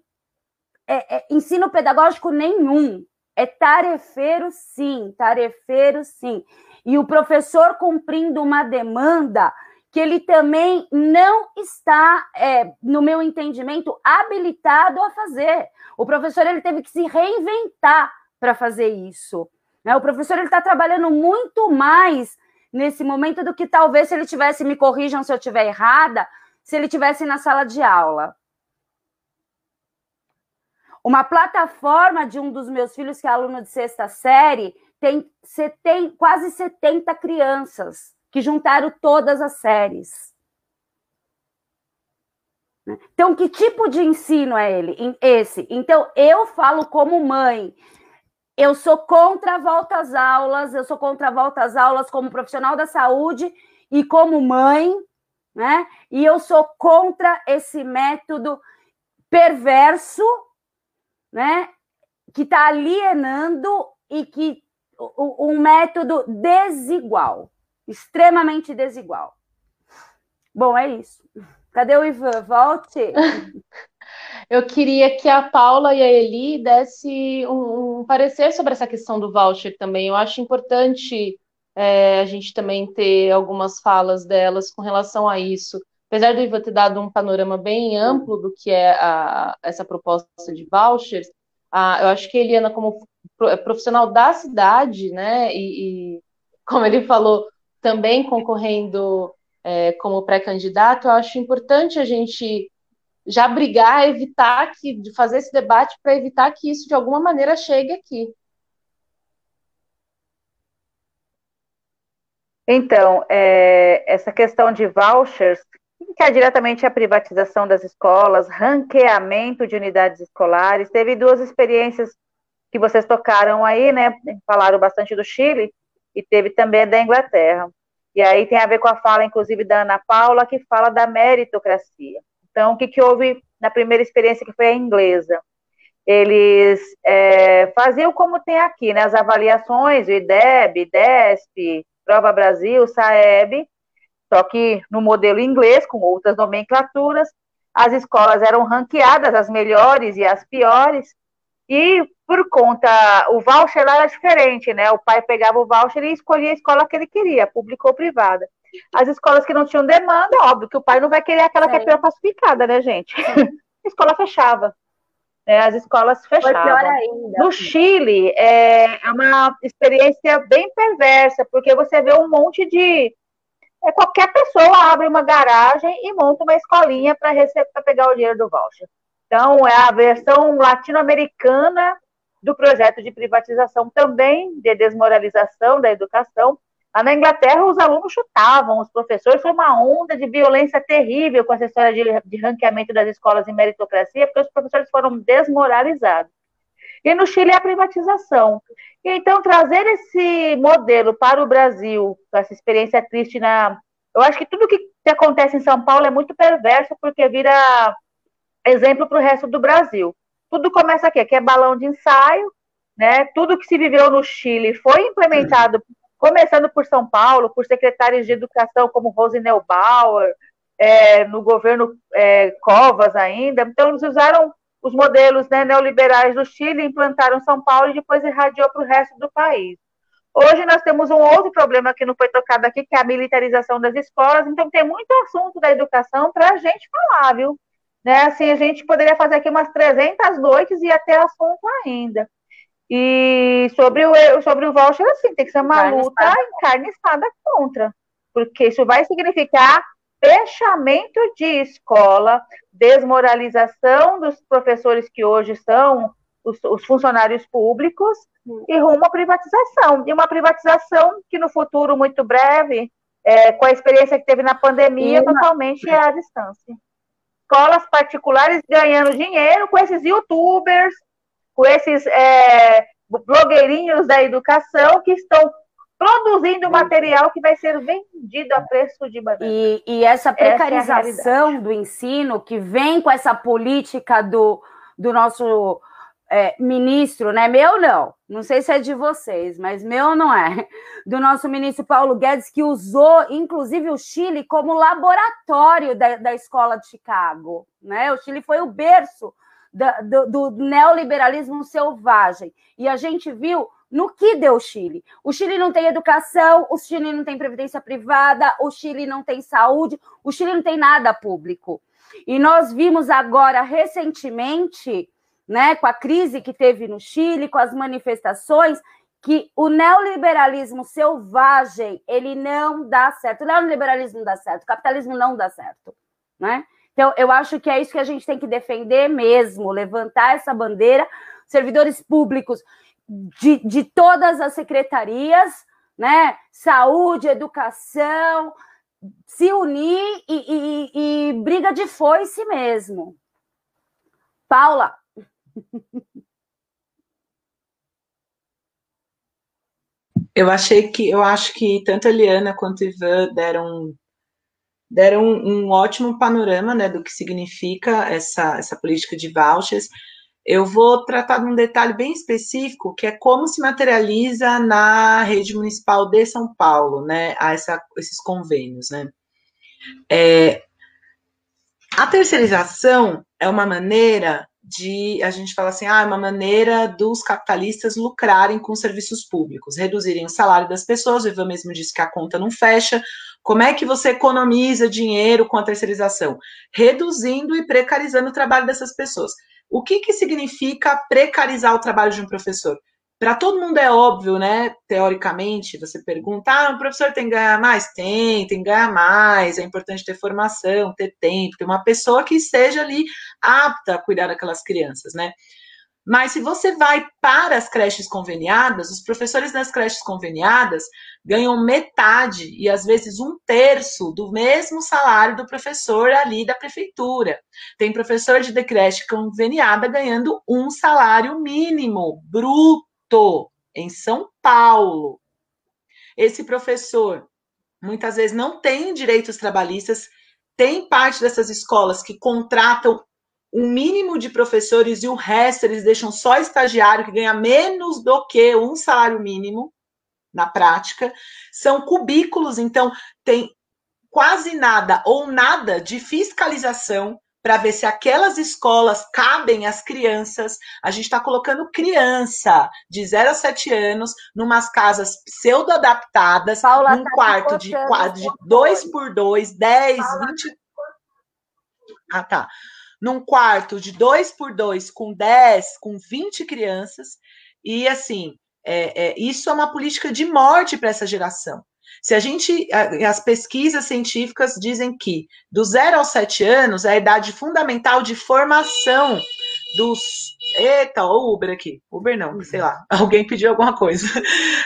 é, é, ensino pedagógico nenhum, é tarefeiro, sim, tarefeiro, sim. E o professor cumprindo uma demanda que ele também não está, é, no meu entendimento, habilitado a fazer. O professor ele teve que se reinventar para fazer isso. Né? O professor ele está trabalhando muito mais nesse momento do que talvez se ele tivesse, me corrijam se eu estiver errada, se ele tivesse na sala de aula. Uma plataforma de um dos meus filhos, que é aluno de sexta série, tem, tem quase 70 crianças que juntaram todas as séries. Então, que tipo de ensino é ele? Esse. Então, eu falo como mãe. Eu sou contra a volta às aulas, eu sou contra a volta às aulas como profissional da saúde e como mãe, né? E eu sou contra esse método perverso né, que está alienando e que um método desigual, extremamente desigual. Bom, é isso. Cadê o Ivan? Volte.
Eu queria que a Paula e a Eli desse um, um parecer sobre essa questão do voucher também. Eu acho importante é, a gente também ter algumas falas delas com relação a isso. Apesar do Ivan ter dado um panorama bem amplo do que é a, essa proposta de vouchers, a, eu acho que a Eliana, como profissional da cidade, né, e, e como ele falou, também concorrendo é, como pré-candidato, eu acho importante a gente já brigar, evitar que, de fazer esse debate para evitar que isso de alguma maneira chegue aqui.
Então, é, essa questão de vouchers, que é diretamente a privatização das escolas, ranqueamento de unidades escolares, teve duas experiências que vocês tocaram aí, né? Falaram bastante do Chile e teve também da Inglaterra. E aí tem a ver com a fala, inclusive, da Ana Paula, que fala da meritocracia. Então, o que, que houve na primeira experiência, que foi a inglesa? Eles é, faziam como tem aqui, né, as avaliações, o IDEB, IDESP, Prova Brasil, SAEB, só que no modelo inglês, com outras nomenclaturas, as escolas eram ranqueadas, as melhores e as piores, e por conta, o voucher lá era diferente, né? O pai pegava o voucher e escolhia a escola que ele queria, pública ou privada. As escolas que não tinham demanda, óbvio que o pai não vai querer aquela que é pior classificada, né, gente? a escola fechava. É, as escolas fechavam. No Chile, é, é uma experiência bem perversa, porque você vê um monte de. É, qualquer pessoa abre uma garagem e monta uma escolinha para pegar o dinheiro do voucher. Então, é a versão latino-americana do projeto de privatização também, de desmoralização da educação. Lá na Inglaterra, os alunos chutavam, os professores, foi uma onda de violência terrível com essa história de, de ranqueamento das escolas em meritocracia, porque os professores foram desmoralizados. E no Chile, a privatização. Então, trazer esse modelo para o Brasil, essa experiência triste na. Eu acho que tudo que acontece em São Paulo é muito perverso, porque vira exemplo para o resto do Brasil. Tudo começa aqui, aqui é balão de ensaio, né? Tudo que se viveu no Chile foi implementado, começando por São Paulo, por secretários de educação como Rosinel Bauer, é, no governo é, Covas ainda. Então, eles usaram os modelos né, neoliberais do Chile, implantaram São Paulo e depois irradiou para o resto do país. Hoje nós temos um outro problema que não foi tocado aqui, que é a militarização das escolas. Então, tem muito assunto da educação para a gente falar, viu? Né? Assim, a gente poderia fazer aqui umas 300 noites e até assunto ainda. E sobre o, sobre o voucher, assim, tem que ser uma carne luta encarniçada contra, porque isso vai significar fechamento de escola, desmoralização dos professores que hoje são os, os funcionários públicos e rumo à privatização. E uma privatização que no futuro muito breve, é, com a experiência que teve na pandemia, totalmente é à distância. Escolas particulares ganhando dinheiro com esses youtubers, com esses é, blogueirinhos da educação que estão produzindo material que vai ser vendido a preço de banana.
E, e essa precarização essa é do ensino que vem com essa política do, do nosso é, ministro, né? Meu não, não sei se é de vocês, mas meu não é. Do nosso ministro Paulo Guedes, que usou, inclusive, o Chile como laboratório da, da escola de Chicago, né? O Chile foi o berço da, do, do neoliberalismo selvagem. E a gente viu no que deu o Chile. O Chile não tem educação, o Chile não tem previdência privada, o Chile não tem saúde, o Chile não tem nada público. E nós vimos agora, recentemente, né, com a crise que teve no Chile, com as manifestações, que o neoliberalismo selvagem ele não dá certo. O neoliberalismo não dá certo, o capitalismo não dá certo, né? Então, eu acho que é isso que a gente tem que defender mesmo, levantar essa bandeira, servidores públicos de, de todas as secretarias, né? Saúde, educação, se unir e, e, e briga de foice mesmo. Paula,
Eu achei que eu acho que tanto a Eliana quanto o Ivan deram deram um, um ótimo panorama né, do que significa essa, essa política de vouchers. Eu vou tratar de um detalhe bem específico, que é como se materializa na rede municipal de São Paulo, né, essa, esses convênios, né. É, a terceirização é uma maneira de a gente fala assim, ah, é uma maneira dos capitalistas lucrarem com serviços públicos, reduzirem o salário das pessoas, o Ivan mesmo disse que a conta não fecha. Como é que você economiza dinheiro com a terceirização? Reduzindo e precarizando o trabalho dessas pessoas. O que, que significa precarizar o trabalho de um professor? Para todo mundo é óbvio, né? Teoricamente, você pergunta: ah, o professor tem que ganhar mais? Tem, tem que ganhar mais. É importante ter formação, ter tempo, ter uma pessoa que esteja ali apta a cuidar daquelas crianças, né? Mas se você vai para as creches conveniadas, os professores das creches conveniadas ganham metade e às vezes um terço do mesmo salário do professor ali da prefeitura. Tem professor de creche conveniada ganhando um salário mínimo bruto em São Paulo. Esse professor muitas vezes não tem direitos trabalhistas, tem parte dessas escolas que contratam um mínimo de professores e o resto eles deixam só estagiário que ganha menos do que um salário mínimo na prática. São cubículos, então tem quase nada ou nada de fiscalização para ver se aquelas escolas cabem às crianças. A gente está colocando criança de 0 a 7 anos numas casas pseudo-adaptadas, num tá quarto de, de 2 por 2, 10, Paula, 20. Ah, tá. Num quarto de 2 por 2 com 10, com 20 crianças. E assim, é, é, isso é uma política de morte para essa geração. Se a gente, as pesquisas científicas dizem que do zero aos sete anos é a idade fundamental de formação dos. Eita, o Uber aqui. Uber não, sei lá. Alguém pediu alguma coisa.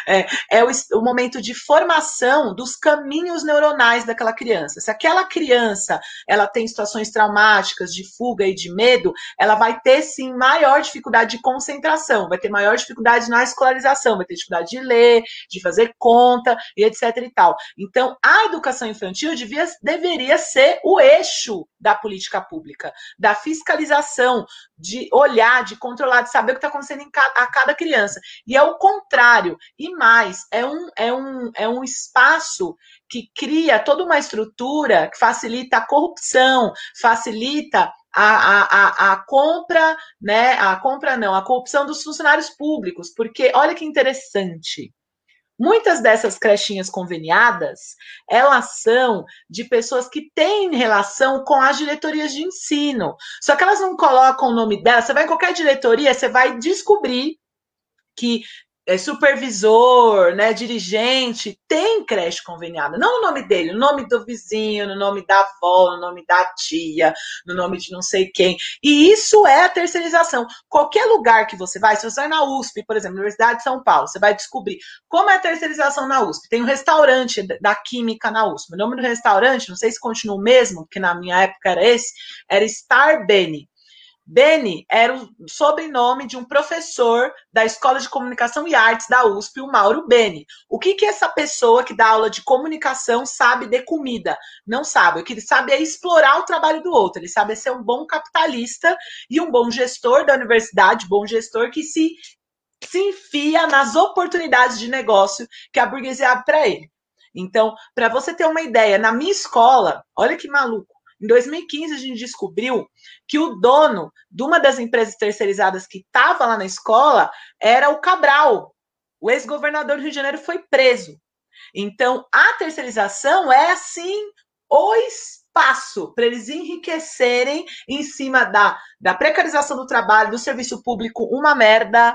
É, é o, o, momento de formação dos caminhos neuronais daquela criança. Se aquela criança ela tem situações traumáticas de fuga e de medo, ela vai ter sim maior dificuldade de concentração, vai ter maior dificuldade na escolarização, vai ter dificuldade de ler, de fazer conta e etc e tal. Então, a educação infantil devia, deveria ser o eixo da política pública, da fiscalização, de olhar, de controlar, de saber o que está acontecendo a cada criança. E é o contrário. E mais, é um, é um, é um espaço que cria toda uma estrutura que facilita a corrupção, facilita a, a, a, a, compra, né? A compra não, a corrupção dos funcionários públicos, porque olha que interessante. Muitas dessas crechinhas conveniadas, elas são de pessoas que têm relação com as diretorias de ensino. Só que elas não colocam o nome dela. Você vai em qualquer diretoria, você vai descobrir que é, supervisor, né, dirigente, tem creche conveniada. Não o nome dele, o nome do vizinho, no nome da avó, no nome da tia, no nome de não sei quem. E isso é a terceirização. Qualquer lugar que você vai, se você vai na USP, por exemplo, Universidade de São Paulo, você vai descobrir como é a terceirização na USP. Tem um restaurante da Química na USP. O nome do restaurante, não sei se continua o mesmo, porque na minha época era esse, era Star Benny. Beni era o sobrenome de um professor da Escola de Comunicação e Artes da USP, o Mauro Beni. O que, que essa pessoa que dá aula de comunicação sabe de comida? Não sabe. O que ele sabe é explorar o trabalho do outro. Ele sabe ser um bom capitalista e um bom gestor da universidade, bom gestor que se, se enfia nas oportunidades de negócio que a burguesia abre para ele. Então, para você ter uma ideia, na minha escola, olha que maluco. Em 2015, a gente descobriu que o dono de uma das empresas terceirizadas que estava lá na escola era o Cabral. O ex-governador do Rio de Janeiro foi preso. Então, a terceirização é, assim, o espaço para eles enriquecerem em cima da, da precarização do trabalho, do serviço público, uma merda,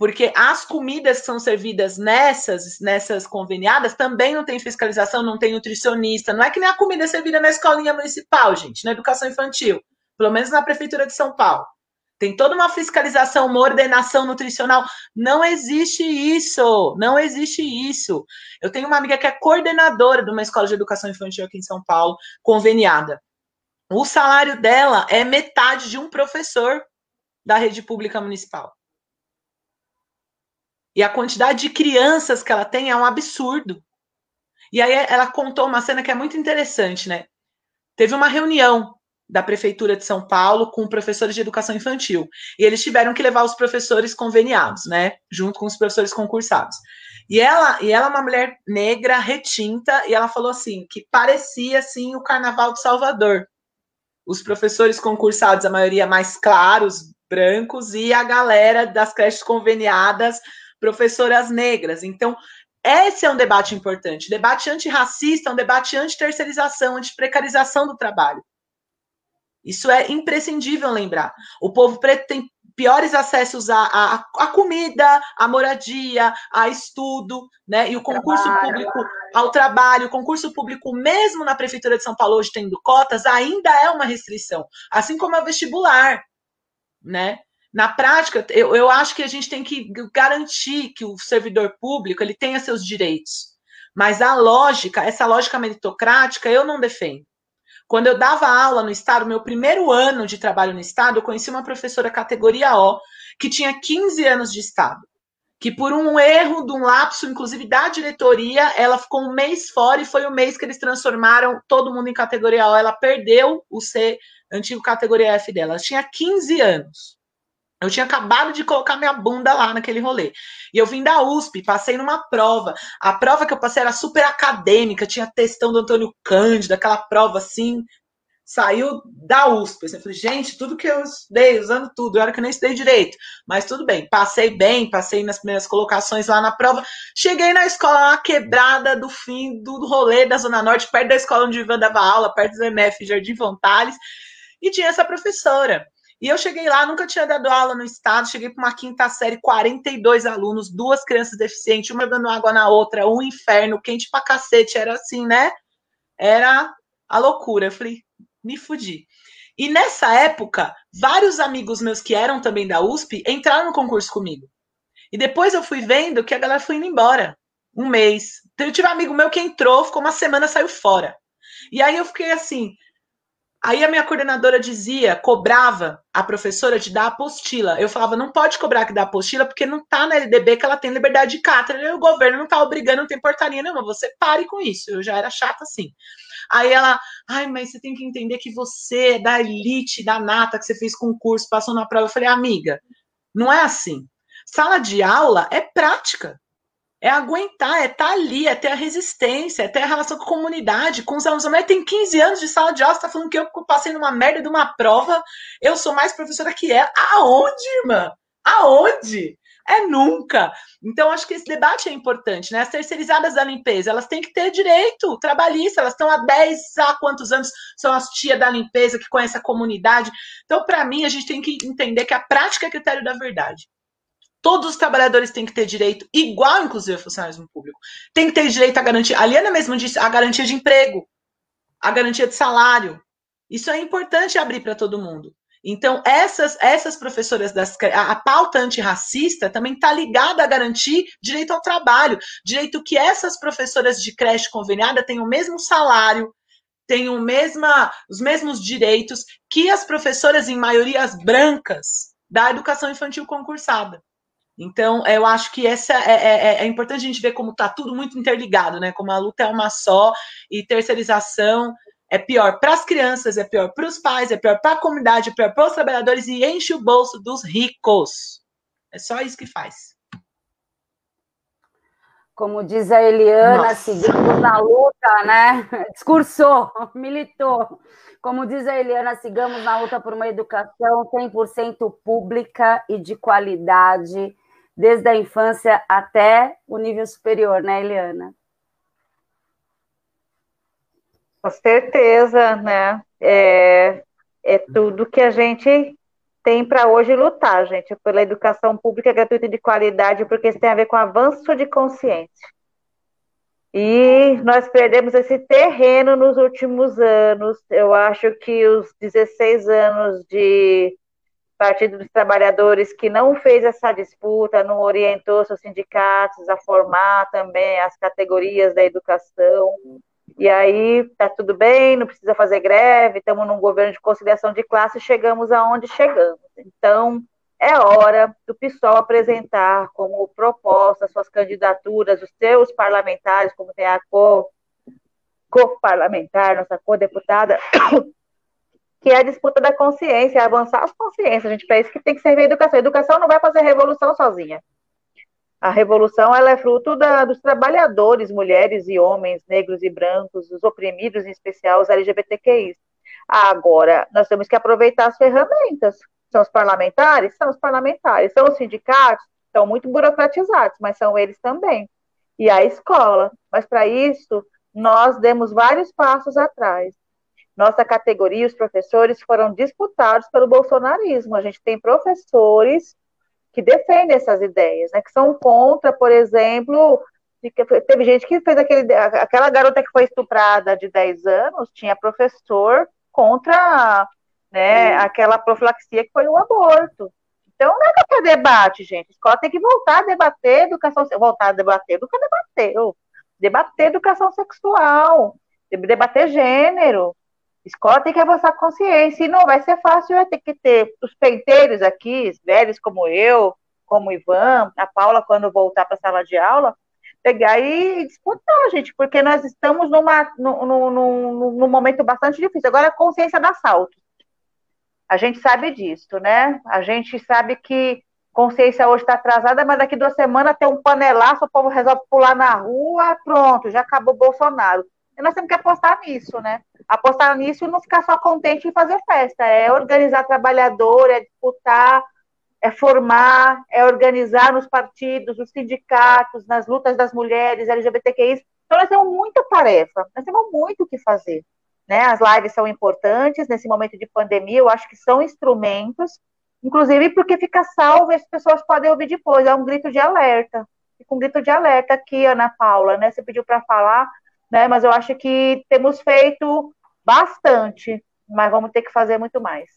porque as comidas que são servidas nessas, nessas conveniadas também não tem fiscalização, não tem nutricionista. Não é que nem a comida servida na escolinha municipal, gente, na educação infantil, pelo menos na prefeitura de São Paulo. Tem toda uma fiscalização, uma ordenação nutricional. Não existe isso. Não existe isso. Eu tenho uma amiga que é coordenadora de uma escola de educação infantil aqui em São Paulo, conveniada. O salário dela é metade de um professor da rede pública municipal. E a quantidade de crianças que ela tem é um absurdo. E aí ela contou uma cena que é muito interessante, né? Teve uma reunião da prefeitura de São Paulo com professores de educação infantil. E eles tiveram que levar os professores conveniados, né, junto com os professores concursados. E ela, e ela é uma mulher negra, retinta, e ela falou assim, que parecia assim o Carnaval de Salvador. Os professores concursados, a maioria mais claros, brancos e a galera das creches conveniadas, professoras negras. Então, esse é um debate importante. O debate antirracista é um debate anti-terceirização, anti-precarização do trabalho. Isso é imprescindível lembrar. O povo preto tem piores acessos à, à, à, comida, à moradia, a estudo, né? E o concurso trabalho. público ao trabalho, o concurso público, mesmo na Prefeitura de São Paulo, hoje tendo cotas, ainda é uma restrição, assim como a vestibular, né? Na prática, eu, eu acho que a gente tem que garantir que o servidor público ele tenha seus direitos. Mas a lógica, essa lógica meritocrática, eu não defendo. Quando eu dava aula no Estado, meu primeiro ano de trabalho no Estado, eu conheci uma professora categoria O, que tinha 15 anos de Estado. Que por um erro, de um lapso, inclusive da diretoria, ela ficou um mês fora e foi o mês que eles transformaram todo mundo em categoria O. Ela perdeu o C, antigo categoria F dela. Ela tinha 15 anos. Eu tinha acabado de colocar minha bunda lá naquele rolê. E eu vim da USP, passei numa prova. A prova que eu passei era super acadêmica, tinha textão do Antônio Cândido, aquela prova assim, saiu da USP. Eu falei, gente, tudo que eu estudei, usando tudo, eu era que nem estudei direito. Mas tudo bem, passei bem, passei nas primeiras colocações lá na prova. Cheguei na escola, uma quebrada do fim do rolê da Zona Norte, perto da escola onde Ivan dava aula, perto do MF Jardim Fontales. E tinha essa professora. E eu cheguei lá, nunca tinha dado aula no estado, cheguei para uma quinta série, 42 alunos, duas crianças deficientes, uma dando água na outra, um inferno, quente pra cacete, era assim, né? Era a loucura. Eu falei, me fudi. E nessa época, vários amigos meus que eram também da USP entraram no concurso comigo. E depois eu fui vendo que a galera foi indo embora. Um mês. Então, eu tive um amigo meu que entrou, ficou uma semana, saiu fora. E aí eu fiquei assim, Aí a minha coordenadora dizia, cobrava a professora de dar apostila. Eu falava, não pode cobrar que dá apostila, porque não está na LDB que ela tem liberdade de cátedra, o governo não está obrigando, não tem portaria nenhuma. Você pare com isso. Eu já era chata assim. Aí ela, ai, mas você tem que entender que você é da elite, da nata, que você fez concurso, passou na prova. Eu falei, amiga, não é assim. Sala de aula é prática. É aguentar, é estar tá ali, é ter a resistência, é ter a relação com a comunidade, com os alunos. A mulher tem 15 anos de sala de aula, você tá falando que eu passei numa merda de uma prova, eu sou mais professora que ela. Aonde, irmã? Aonde? É nunca. Então, acho que esse debate é importante, né? As terceirizadas da limpeza, elas têm que ter direito trabalhista, elas estão há 10, há quantos anos são as tias da limpeza que conhecem a comunidade. Então, para mim, a gente tem que entender que a prática é critério da verdade. Todos os trabalhadores têm que ter direito, igual, inclusive, a funcionários público. Tem que ter direito à garantia. A Liana mesmo disse a garantia de emprego, a garantia de salário. Isso é importante abrir para todo mundo. Então, essas, essas professoras das a, a pauta antirracista também está ligada a garantir direito ao trabalho, direito que essas professoras de creche conveniada tenham o mesmo salário, tenham mesma, os mesmos direitos que as professoras, em maiorias brancas, da educação infantil concursada. Então, eu acho que essa é, é, é, é importante a gente ver como está tudo muito interligado, né? Como a luta é uma só e terceirização é pior para as crianças, é pior para os pais, é pior para a comunidade, é pior para os trabalhadores e enche o bolso dos ricos. É só isso que faz.
Como diz a Eliana, Nossa. seguimos na luta, né? Discursou, militou. Como diz a Eliana, sigamos na luta por uma educação 100% pública e de qualidade desde a infância até o nível superior, né, Eliana?
Com certeza, né? É, é tudo que a gente tem para hoje lutar, gente, pela educação pública gratuita de qualidade, porque isso tem a ver com avanço de consciência. E nós perdemos esse terreno nos últimos anos. Eu acho que os 16 anos de Partido dos Trabalhadores, que não fez essa disputa, não orientou seus sindicatos a formar também as categorias da educação. E aí tá tudo bem, não precisa fazer greve, estamos num governo de conciliação de classe, chegamos aonde chegamos. Então, é hora do PSOL apresentar como proposta suas candidaturas, os seus parlamentares, como tem a co-parlamentar, nossa co-deputada, que é a disputa da consciência, é avançar as consciências. Gente pensa que tem que servir a educação. A educação não vai fazer revolução sozinha. A revolução ela é fruto da, dos trabalhadores, mulheres e homens, negros e brancos, os oprimidos, em especial os LGBTQIs. Agora, nós temos que aproveitar as ferramentas. São os parlamentares? São os parlamentares. São os sindicatos? Estão muito burocratizados, mas são eles também. E a escola. Mas para isso, nós demos vários passos atrás. Nossa categoria, os professores foram disputados pelo bolsonarismo. A gente tem professores que defendem essas ideias, né, que são contra, por exemplo, teve gente que fez aquele, aquela garota que foi estuprada de 10 anos, tinha professor contra né, aquela profilaxia que foi o aborto. Então, não é qualquer debate, gente. A escola tem que voltar a debater educação, voltar a debater, do que debater, debater educação sexual, debater gênero. Escola tem que avançar consciência, e não vai ser fácil, vai ter que ter os penteiros aqui, velhos como eu, como o Ivan, a Paula, quando voltar para a sala de aula, pegar e disputar, gente, porque nós estamos numa, num, num, num momento bastante difícil. Agora, a consciência da assalto. A gente sabe disso, né? A gente sabe que consciência hoje está atrasada, mas daqui duas semanas tem um panelaço, o povo resolve pular na rua, pronto, já acabou Bolsonaro. E nós temos que apostar nisso, né? Apostar nisso e não ficar só contente em fazer festa. É organizar trabalhador, é disputar, é formar, é organizar nos partidos, nos sindicatos, nas lutas das mulheres, LGBTQI. Então, nós temos muita tarefa, nós temos muito o que fazer. Né? As lives são importantes nesse momento de pandemia, eu acho que são instrumentos, inclusive porque fica salvo e as pessoas podem ouvir depois, é um grito de alerta. Fica um grito de alerta aqui, Ana Paula, né? Você pediu para falar, né? Mas eu acho que temos feito bastante, mas vamos ter que fazer muito mais.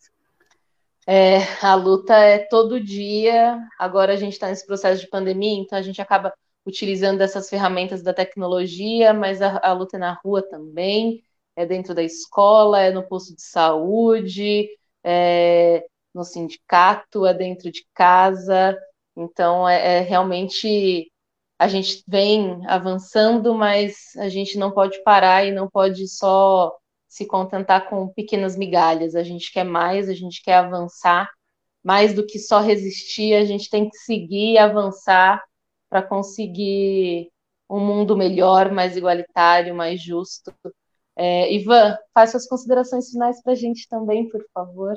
É, a luta é todo dia. Agora a gente está nesse processo de pandemia, então a gente acaba utilizando essas ferramentas da tecnologia, mas a, a, luta é na rua também, é dentro da escola, é no posto de saúde, é no sindicato, é dentro de casa. Então é, é realmente a gente vem avançando, mas a gente não pode parar e não pode só se contentar com pequenas migalhas. A gente quer mais, a gente quer avançar, mais do que só resistir, a gente tem que seguir e avançar para conseguir um mundo melhor, mais igualitário, mais justo. É, Ivan, faz suas considerações finais para a gente também, por favor.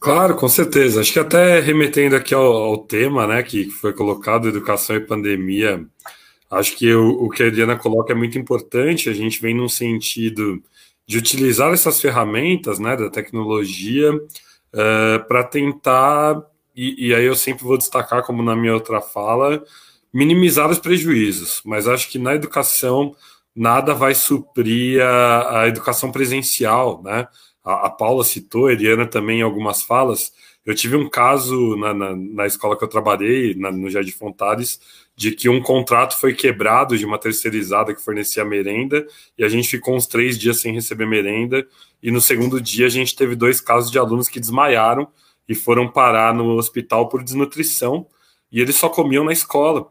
Claro, com certeza. Acho que até remetendo aqui ao, ao tema, né, que foi colocado, educação e pandemia, Acho que o, o que a Adriana coloca é muito importante. A gente vem num sentido de utilizar essas ferramentas né, da tecnologia uh, eh, para tentar, e, e, aí eu sempre vou destacar, como na minha outra fala, minimizar os prejuízos. Mas acho que na educação nada vai suprir a, a educação presencial. Né? A, a Paula citou, a Eliana também em algumas falas. Eu tive um caso na, na, na escola que eu trabalhei, na, no Jardim Fontares, de que um contrato foi quebrado de uma terceirizada que fornecia merenda e a gente ficou uns três dias sem receber merenda e no segundo dia a gente teve dois casos de alunos que desmaiaram e foram parar no hospital por desnutrição e eles só comiam na escola.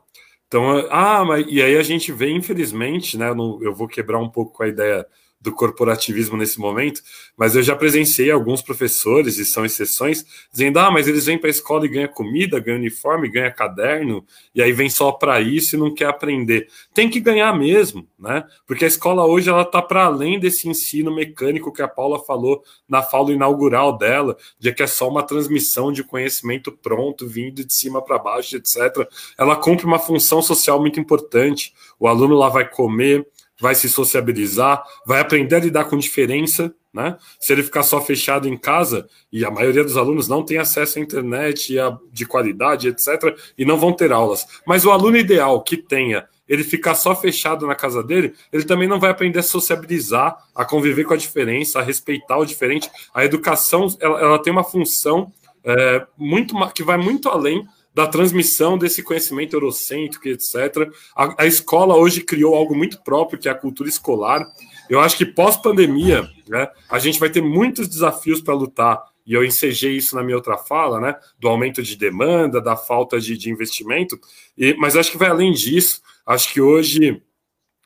Então, ah, mas e aí a gente vê, infelizmente, né? Eu vou quebrar um pouco a ideia do corporativismo nesse momento, mas eu já presenciei alguns professores, e são exceções, dizendo: ah, mas eles vêm para a escola e ganham comida, ganham uniforme, ganham caderno, e aí vem só para isso e não quer aprender. Tem que ganhar mesmo, né? Porque a escola hoje ela está para além desse ensino mecânico que a Paula falou na fala inaugural dela, de que é só uma transmissão de conhecimento pronto, vindo de cima para baixo, etc. Ela cumpre uma função social muito importante. O aluno lá vai comer, vai se sociabilizar, vai aprender a lidar com diferença, né? Se ele ficar só fechado em casa, e a maioria dos alunos não tem acesso à internet de qualidade, etc., e não vão ter aulas. Mas o aluno ideal que tenha ele ficar só fechado na casa dele, ele também não vai aprender a sociabilizar, a conviver com a diferença, a respeitar o diferente. A educação ela, ela tem uma função é, muito que vai muito além da transmissão desse conhecimento eurocêntrico, etc. A, a, escola hoje criou algo muito próprio, que é a cultura escolar. Eu acho que pós-pandemia, né, a gente vai ter muitos desafios para lutar, e eu ensejei isso na minha outra fala, né, do aumento de demanda, da falta de, de investimento, e, mas acho que vai além disso. Acho que hoje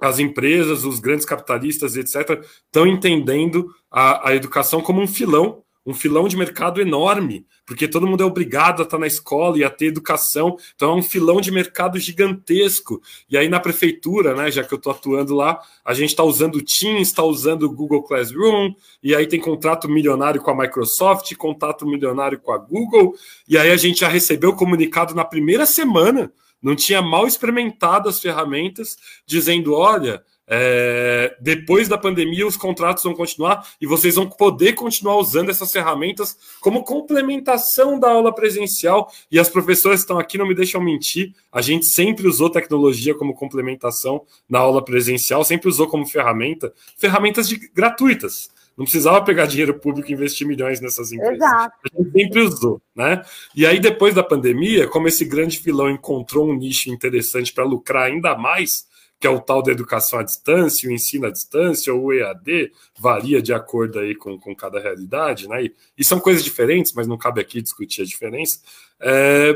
as empresas, os grandes capitalistas, etc., estão entendendo a, a educação como um filão um filão de mercado enorme, porque todo mundo é obrigado a estar na escola e a ter educação, então é um filão de mercado gigantesco. E aí na prefeitura, né, já que eu estou atuando lá, a gente está usando o Teams, está usando o Google Classroom, e aí tem contrato milionário com a Microsoft, contrato milionário com a Google, e aí a gente já recebeu o comunicado na primeira semana, não tinha mal experimentado as ferramentas, dizendo: olha, é, depois da pandemia, os contratos vão continuar e vocês vão poder continuar usando essas ferramentas como complementação da aula presencial. E as professoras estão aqui, não me deixam mentir. A gente sempre usou tecnologia como complementação na aula presencial, sempre usou como ferramenta, ferramentas de, gratuitas. Não precisava pegar dinheiro público e investir milhões nessas empresas. Exato. A gente sempre usou, né? E aí, depois da pandemia, como esse grande filão encontrou um nicho interessante para lucrar ainda mais, que é o tal da educação à distância, o ensino à distância, ou o EAD, varia de acordo aí com, com cada realidade, né? E, e são coisas diferentes, mas não cabe aqui discutir a diferença. É,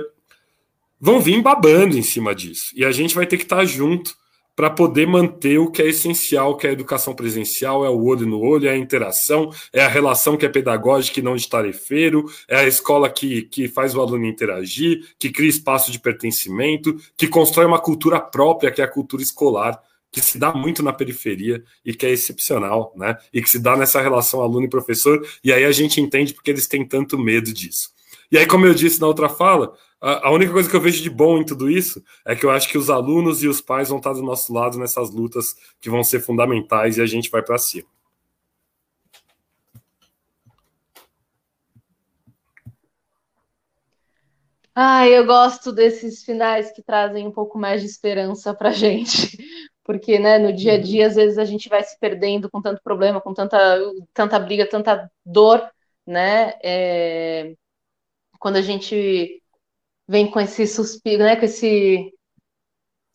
vão vir babando em cima disso. E a gente vai ter que estar junto para poder manter o que é essencial, que é a educação presencial, é o olho no olho, é a interação, é a relação que é pedagógica e não de tarefeiro, é a escola que, que faz o aluno interagir, que cria espaço de pertencimento, que constrói uma cultura própria, que é a cultura escolar, que se dá muito na periferia e que é excepcional, né? E que se dá nessa relação aluno e professor, e aí a gente entende porque eles têm tanto medo disso. E aí, como eu disse na outra fala, a, única coisa que eu vejo de bom em tudo isso é que eu acho que os alunos e os pais vão estar do nosso lado nessas lutas que vão ser fundamentais e a gente vai para cima.
Ah, eu gosto desses finais que trazem um pouco mais de esperança para gente, porque, né, no dia a dia às vezes a gente vai se perdendo com tanto problema, com tanta, tanta briga, tanta dor, né? É... Quando a gente vem com esse suspiro, né, com esse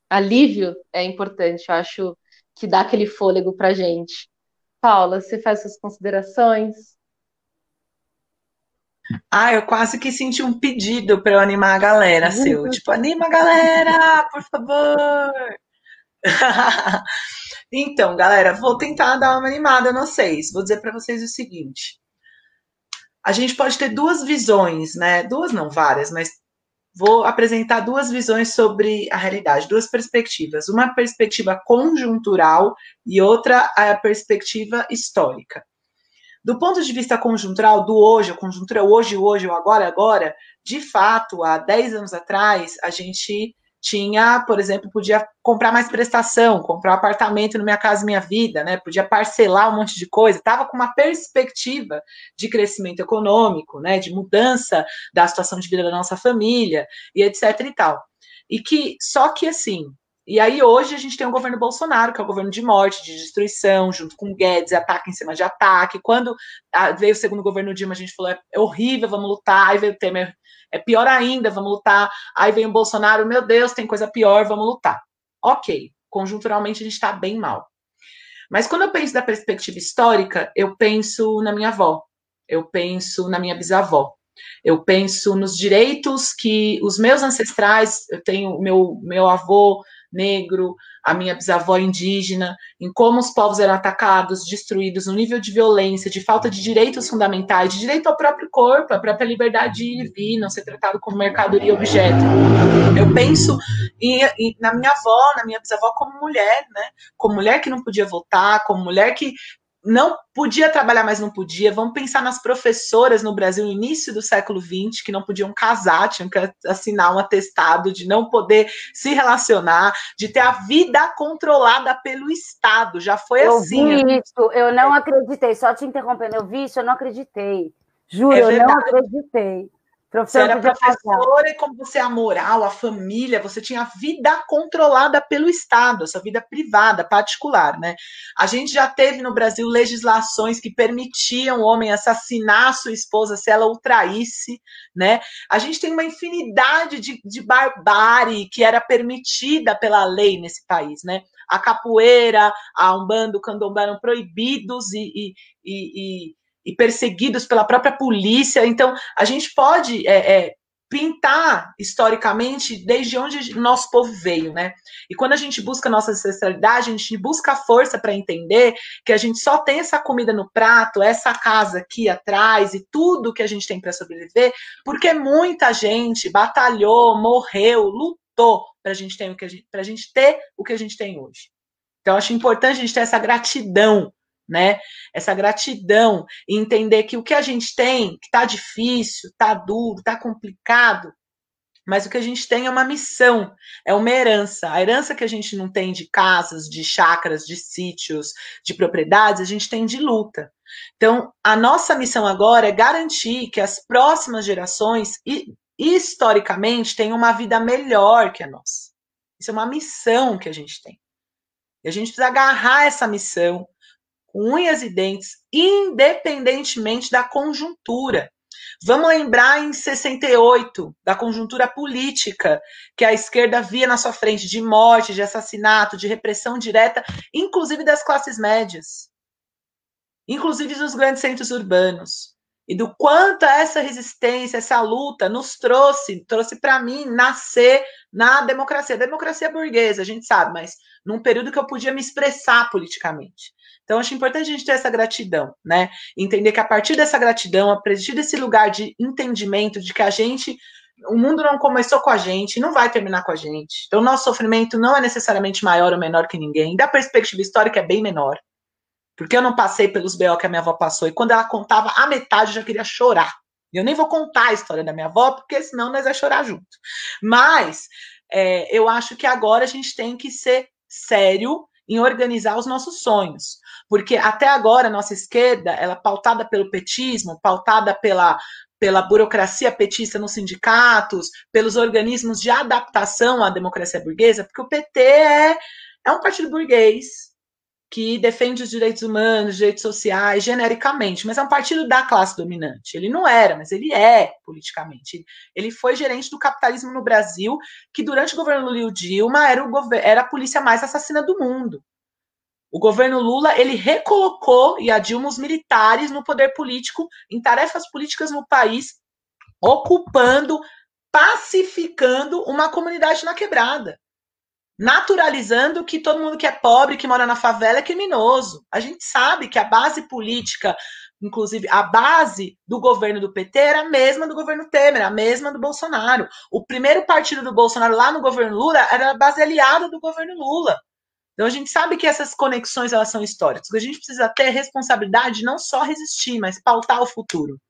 alívio, é importante. Eu acho que dá aquele fôlego para gente. Paula, você faz suas considerações?
Ah, eu quase que senti um pedido para eu animar a galera, seu. tipo, anima a galera, por favor. então, galera, vou tentar dar uma animada não sei. Vou dizer para vocês o seguinte. A gente pode ter duas visões, né? Duas não, várias, mas vou apresentar duas visões sobre a realidade, duas perspectivas. Uma perspectiva conjuntural e outra a perspectiva histórica. Do ponto de vista conjuntural, do hoje, a conjuntura hoje, hoje, o agora, agora, de fato, há 10 anos atrás, a gente tinha, por exemplo, podia comprar mais prestação, comprar um apartamento no Minha Casa Minha Vida, né? Podia parcelar um monte de coisa, estava com uma perspectiva de crescimento econômico, né? De mudança da situação de vida da nossa família e etc e tal. E que só que assim, e aí hoje a gente tem o governo Bolsonaro, que é o governo de morte, de destruição, junto com Guedes, ataque em cima de ataque. Quando veio o segundo governo Dilma, a gente falou, é horrível, vamos lutar. Aí veio o Temer, é pior ainda, vamos lutar. Aí vem o Bolsonaro, meu Deus, tem coisa pior, vamos lutar. Ok, conjunturalmente a gente está bem mal. Mas quando eu penso da perspectiva histórica, eu penso na minha avó, eu penso na minha bisavó, eu penso nos direitos que os meus ancestrais, eu tenho meu meu avô negro, a minha bisavó indígena, em como os povos eram atacados, destruídos, no nível de violência, de falta de direitos fundamentais, de direito ao próprio corpo, à própria liberdade de ir e vir, não ser tratado como mercadoria objeto. Eu penso em, em, na minha avó, na minha bisavó como mulher, né? Como mulher que não podia votar, como mulher que não podia trabalhar, mas não podia. Vamos pensar nas professoras no Brasil, no início do século XX, que não podiam casar, tinham que assinar um atestado de não poder se relacionar, de ter a vida controlada pelo Estado. Já foi
eu
assim.
Vi isso, eu não acreditei. Só te interrompendo, eu vi isso, eu não acreditei. Juro, é eu não acreditei.
Você era professora e como você é a moral, a família, você tinha a vida controlada pelo Estado, essa vida privada, particular, né? A gente já teve no Brasil legislações que permitiam o homem assassinar a sua esposa se ela o traísse, né? A gente tem uma infinidade de, de barbárie que era permitida pela lei nesse país, né? A capoeira, a umbanda, o candomblé eram proibidos e, e, e, e e perseguidos pela própria polícia. Então, a gente pode é, é, pintar historicamente desde onde nosso povo veio, né? E quando a gente busca nossa ancestralidade, a gente busca força para entender que a gente só tem essa comida no prato, essa casa aqui atrás e tudo que a gente tem para sobreviver, porque muita gente batalhou, morreu, lutou para a gente ter o que a gente, pra gente ter o que a gente tem hoje. Então, acho importante a gente ter essa gratidão né? Essa gratidão e entender que o que a gente tem, que está difícil, está duro, está complicado, mas o que a gente tem é uma missão, é uma herança. A herança que a gente não tem de casas, de chácaras, de sítios, de propriedades, a gente tem de luta. Então, a nossa missão agora é garantir que as próximas gerações, historicamente, tenham uma vida melhor que a nossa. Isso é uma missão que a gente tem. E a gente precisa agarrar essa missão, com unhas e dentes, independentemente da conjuntura. Vamos lembrar em 68 da conjuntura política que a esquerda via na sua frente de morte, de assassinato, de repressão direta, inclusive das classes médias, inclusive dos grandes centros urbanos. E do quanto essa resistência, essa luta nos trouxe, trouxe para mim nascer na democracia, democracia burguesa, a gente sabe, mas num período que eu podia me expressar politicamente. Então, acho importante a gente ter essa gratidão, né? Entender que a partir dessa gratidão, a partir desse lugar de entendimento de que a gente, o mundo não começou com a gente, não vai terminar com a gente. Então, o nosso sofrimento não é necessariamente maior ou menor que ninguém. Da perspectiva histórica, é bem menor. Porque eu não passei pelos BO que a minha avó passou. E quando ela contava a metade, eu já queria chorar. E eu nem vou contar a história da minha avó, porque senão nós vamos chorar junto. Mas é, eu acho que agora a gente tem que ser sério em organizar os nossos sonhos. Porque até agora a nossa esquerda, ela é pautada pelo petismo, pautada pela pela burocracia petista nos sindicatos, pelos organismos de adaptação à democracia burguesa, porque o PT é, é um partido burguês, que defende os direitos humanos, direitos sociais, genericamente, mas é um partido da classe dominante. Ele não era, mas ele é politicamente. Ele foi gerente do capitalismo no Brasil, que durante o governo Lula Dilma era, o era a polícia mais assassina do mundo. O governo Lula, ele recolocou, e a Dilma, os militares no poder político, em tarefas políticas no país, ocupando, pacificando uma comunidade na quebrada naturalizando que todo mundo que é pobre, que mora na favela, é criminoso. A gente sabe que a base política, inclusive a base do governo do PT, era a mesma do governo Temer, a mesma do Bolsonaro. O primeiro partido do Bolsonaro lá no governo Lula era a base aliada do governo Lula. Então a gente sabe que essas conexões elas são históricas. A gente precisa ter responsabilidade de não só resistir, mas pautar o futuro.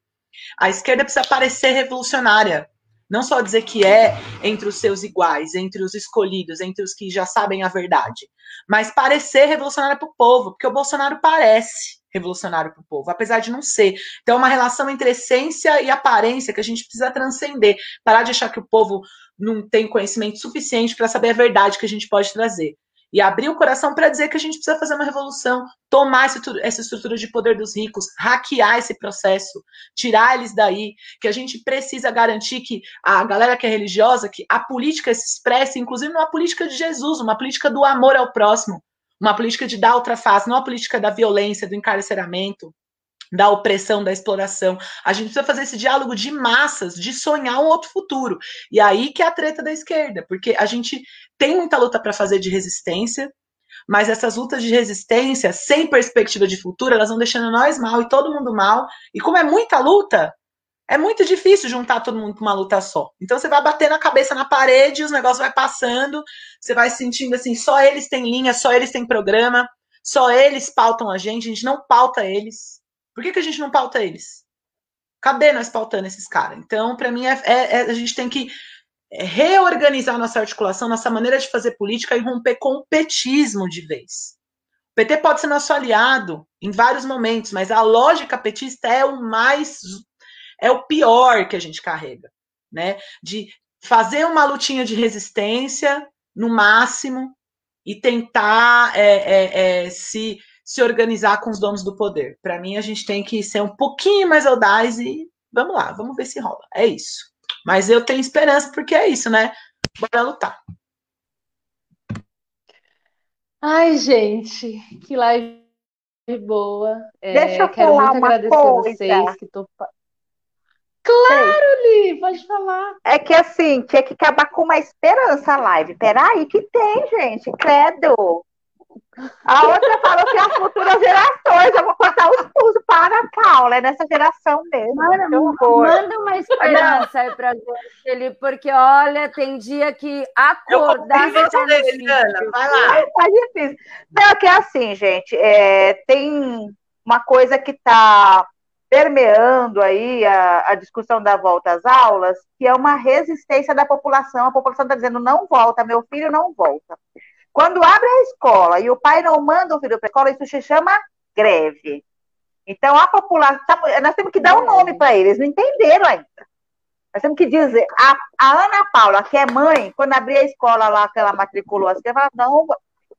A esquerda precisa parecer revolucionária, não só dizer que é entre os seus iguais, entre os escolhidos, entre os que já sabem a verdade, mas parecer revolucionário para o povo, porque o Bolsonaro parece revolucionário para o povo, apesar de não ser. Então, é uma relação entre essência e aparência que a gente precisa transcender, parar de achar que o povo não tem conhecimento suficiente para saber a verdade que a gente pode trazer e abrir o coração para dizer que a gente precisa fazer uma revolução, tomar essa estrutura de poder dos ricos, hackear esse processo, tirar eles daí, que a gente precisa garantir que a galera que é religiosa, que a política se expresse, inclusive numa política de Jesus, uma política do amor ao próximo, uma política de dar outra face, não a política da violência, do encarceramento, da opressão, da exploração. A gente precisa fazer esse diálogo de massas, de sonhar um outro futuro. E aí que é a treta da esquerda, porque a gente tem muita luta para fazer de resistência, mas essas lutas de resistência, sem perspectiva de futuro, elas vão deixando nós mal e todo mundo mal. E como é muita luta, é muito difícil juntar todo mundo com uma luta só. Então você vai batendo a cabeça na parede, os negócios vai passando, você vai sentindo assim, só eles têm linha, só eles têm programa, só eles pautam a gente, a gente não pauta eles. Por que, que a gente não pauta eles? Cadê nós pautando esses caras? Então, para mim, é, é, é, a gente tem que reorganizar nossa articulação, nossa maneira de fazer política e romper com o petismo de vez. O PT pode ser nosso aliado em vários momentos, mas a lógica petista é o mais é o pior que a gente carrega, né? De fazer uma lutinha de resistência no máximo e tentar é, é, é, se se organizar com os donos do poder. Para mim, a gente tem que ser um pouquinho mais audaz e vamos lá, vamos ver se rola. É isso. Mas eu tenho esperança porque é isso, né? Bora lutar.
Ai, gente, que live boa.
É, Deixa eu quero falar muito agradecer
coisa. vocês que tô... Claro, Li, pode falar.
É que assim, tinha que acabar com uma esperança a live. Peraí, que tem, gente, credo. A outra falou que as futuras gerações, eu vou cortar os pulsos para a Paula, é nessa geração mesmo.
Manda, manda uma esperança aí pra gente, porque olha, tem dia que acordar.
Eu você, Eliana, vai lá.
Tá difícil. Não, que é assim, gente, é, tem uma coisa que está permeando aí a, a, discussão da volta às aulas, que é uma resistência da população. A população está dizendo, não volta, meu filho não volta. Quando abre a escola e o pai não manda o filho para a escola, isso se chama greve. Então, a população. Nós temos que dar um nome para eles, não entenderam ainda. Nós temos que dizer. A, a, Ana Paula, que é mãe, quando abrir a escola lá, que ela matriculou, ela não.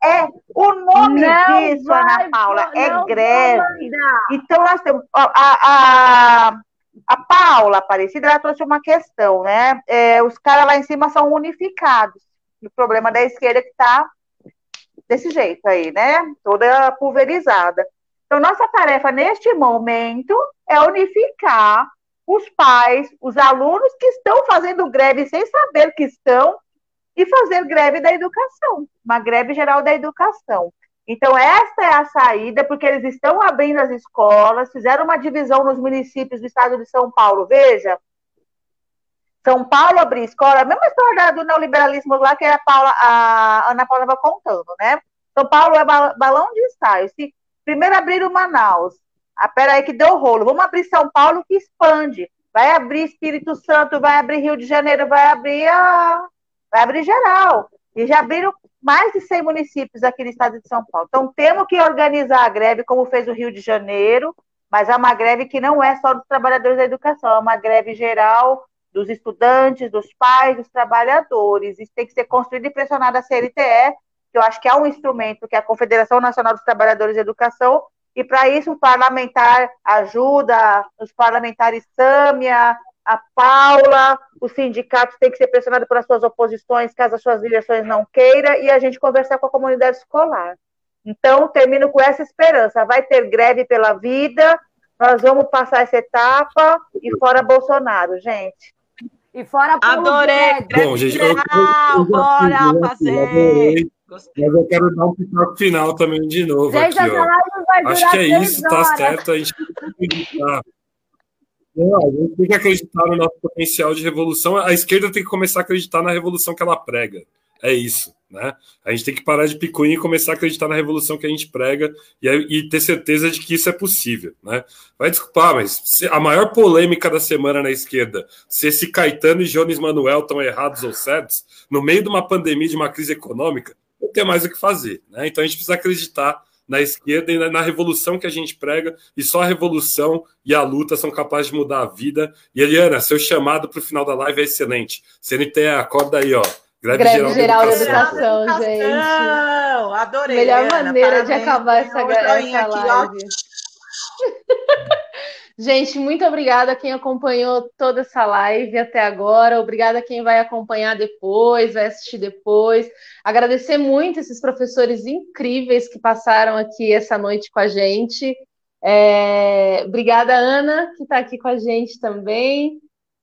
É, o nome não disso, vai, Ana Paula, é greve. Então, nós temos. A, a, a Paula Aparecida, ela trouxe uma questão, né? É, os caras lá em cima são unificados. O problema da esquerda é que está desse jeito aí, né? Toda pulverizada. Então, nossa tarefa neste momento é unificar os pais, os alunos que estão fazendo greve sem saber que estão, e fazer greve da educação, uma greve geral da educação. Então, esta é a saída, porque eles estão abrindo as escolas, fizeram uma divisão nos municípios do estado de São Paulo. Veja, São Paulo abriu escola, a mesma história do neoliberalismo lá que a, Paula, a Ana Paula estava contando, né? São Paulo é balão de ensaio. Se primeiro abriram Manaus, ah, peraí que deu rolo, vamos abrir São Paulo que expande. Vai abrir Espírito Santo, vai abrir Rio de Janeiro, vai abrir a... vai abrir geral. E já abriram mais de 100 municípios aqui no estado de São Paulo. Então temos que organizar a greve como fez o Rio de Janeiro, mas é uma greve que não é só dos trabalhadores da educação, é uma greve geral dos estudantes, dos pais, dos trabalhadores. Isso tem que ser construído e pressionado a CLTE que eu acho que é um instrumento que é a Confederação Nacional dos Trabalhadores de Educação, e para isso o parlamentar ajuda, os parlamentares Sâmia, a Paula, os sindicatos têm que ser pressionados pelas suas oposições, caso as suas direções não queiram, e a gente conversar com a comunidade escolar. Então, termino com essa esperança. Vai ter greve pela vida, nós vamos passar essa etapa, e fora Bolsonaro, gente.
E fora
Adorei!
Bom, gente, eu, eu, eu,
bora fazer!
Gostei. Mas eu quero dar um pitaco final também de novo. Gente, aqui, ó. Acho que é isso, tá horas. tá certo. A gente tem que acreditar. Não, a gente tem que acreditar no nosso potencial de revolução. A esquerda tem que começar a acreditar na revolução que ela prega. É isso. Né? A gente tem que parar de picuinha e começar a acreditar na revolução que a gente prega e, e ter certeza de que isso é possível. Né? Vai desculpar, mas a maior polêmica da semana na esquerda, se esse Caetano e Jones Manuel estão errados ou certos, no meio de uma pandemia, de uma crise econômica, não tem mais o que fazer. Né? Então a gente precisa acreditar na esquerda e na, revolução que a gente prega, e só a revolução e a luta são capazes de mudar a vida. E Eliana, seu chamado para o final da live é excelente. CNT, acorda aí, ó.
Greve, Greve geral, da educação, educação, gente.
Adorei.
Melhor Ana, maneira parabéns. de acabar essa, essa live. Gente, muito obrigada a quem acompanhou toda essa live até agora. Obrigada a quem vai acompanhar depois, vai assistir depois. Agradecer muito esses professores incríveis que passaram aqui essa noite com a gente. É... Obrigada, Ana, que está aqui com a gente também.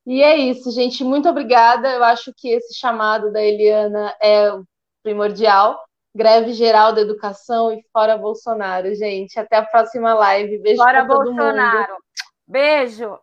E é isso, gente. Muito obrigada. Eu acho que esse chamado da Eliana é primordial. Greve geral da educação e fora Bolsonaro, gente. Até a próxima live. Beijo
para
todo
Bolsonaro.
mundo.
Beijo!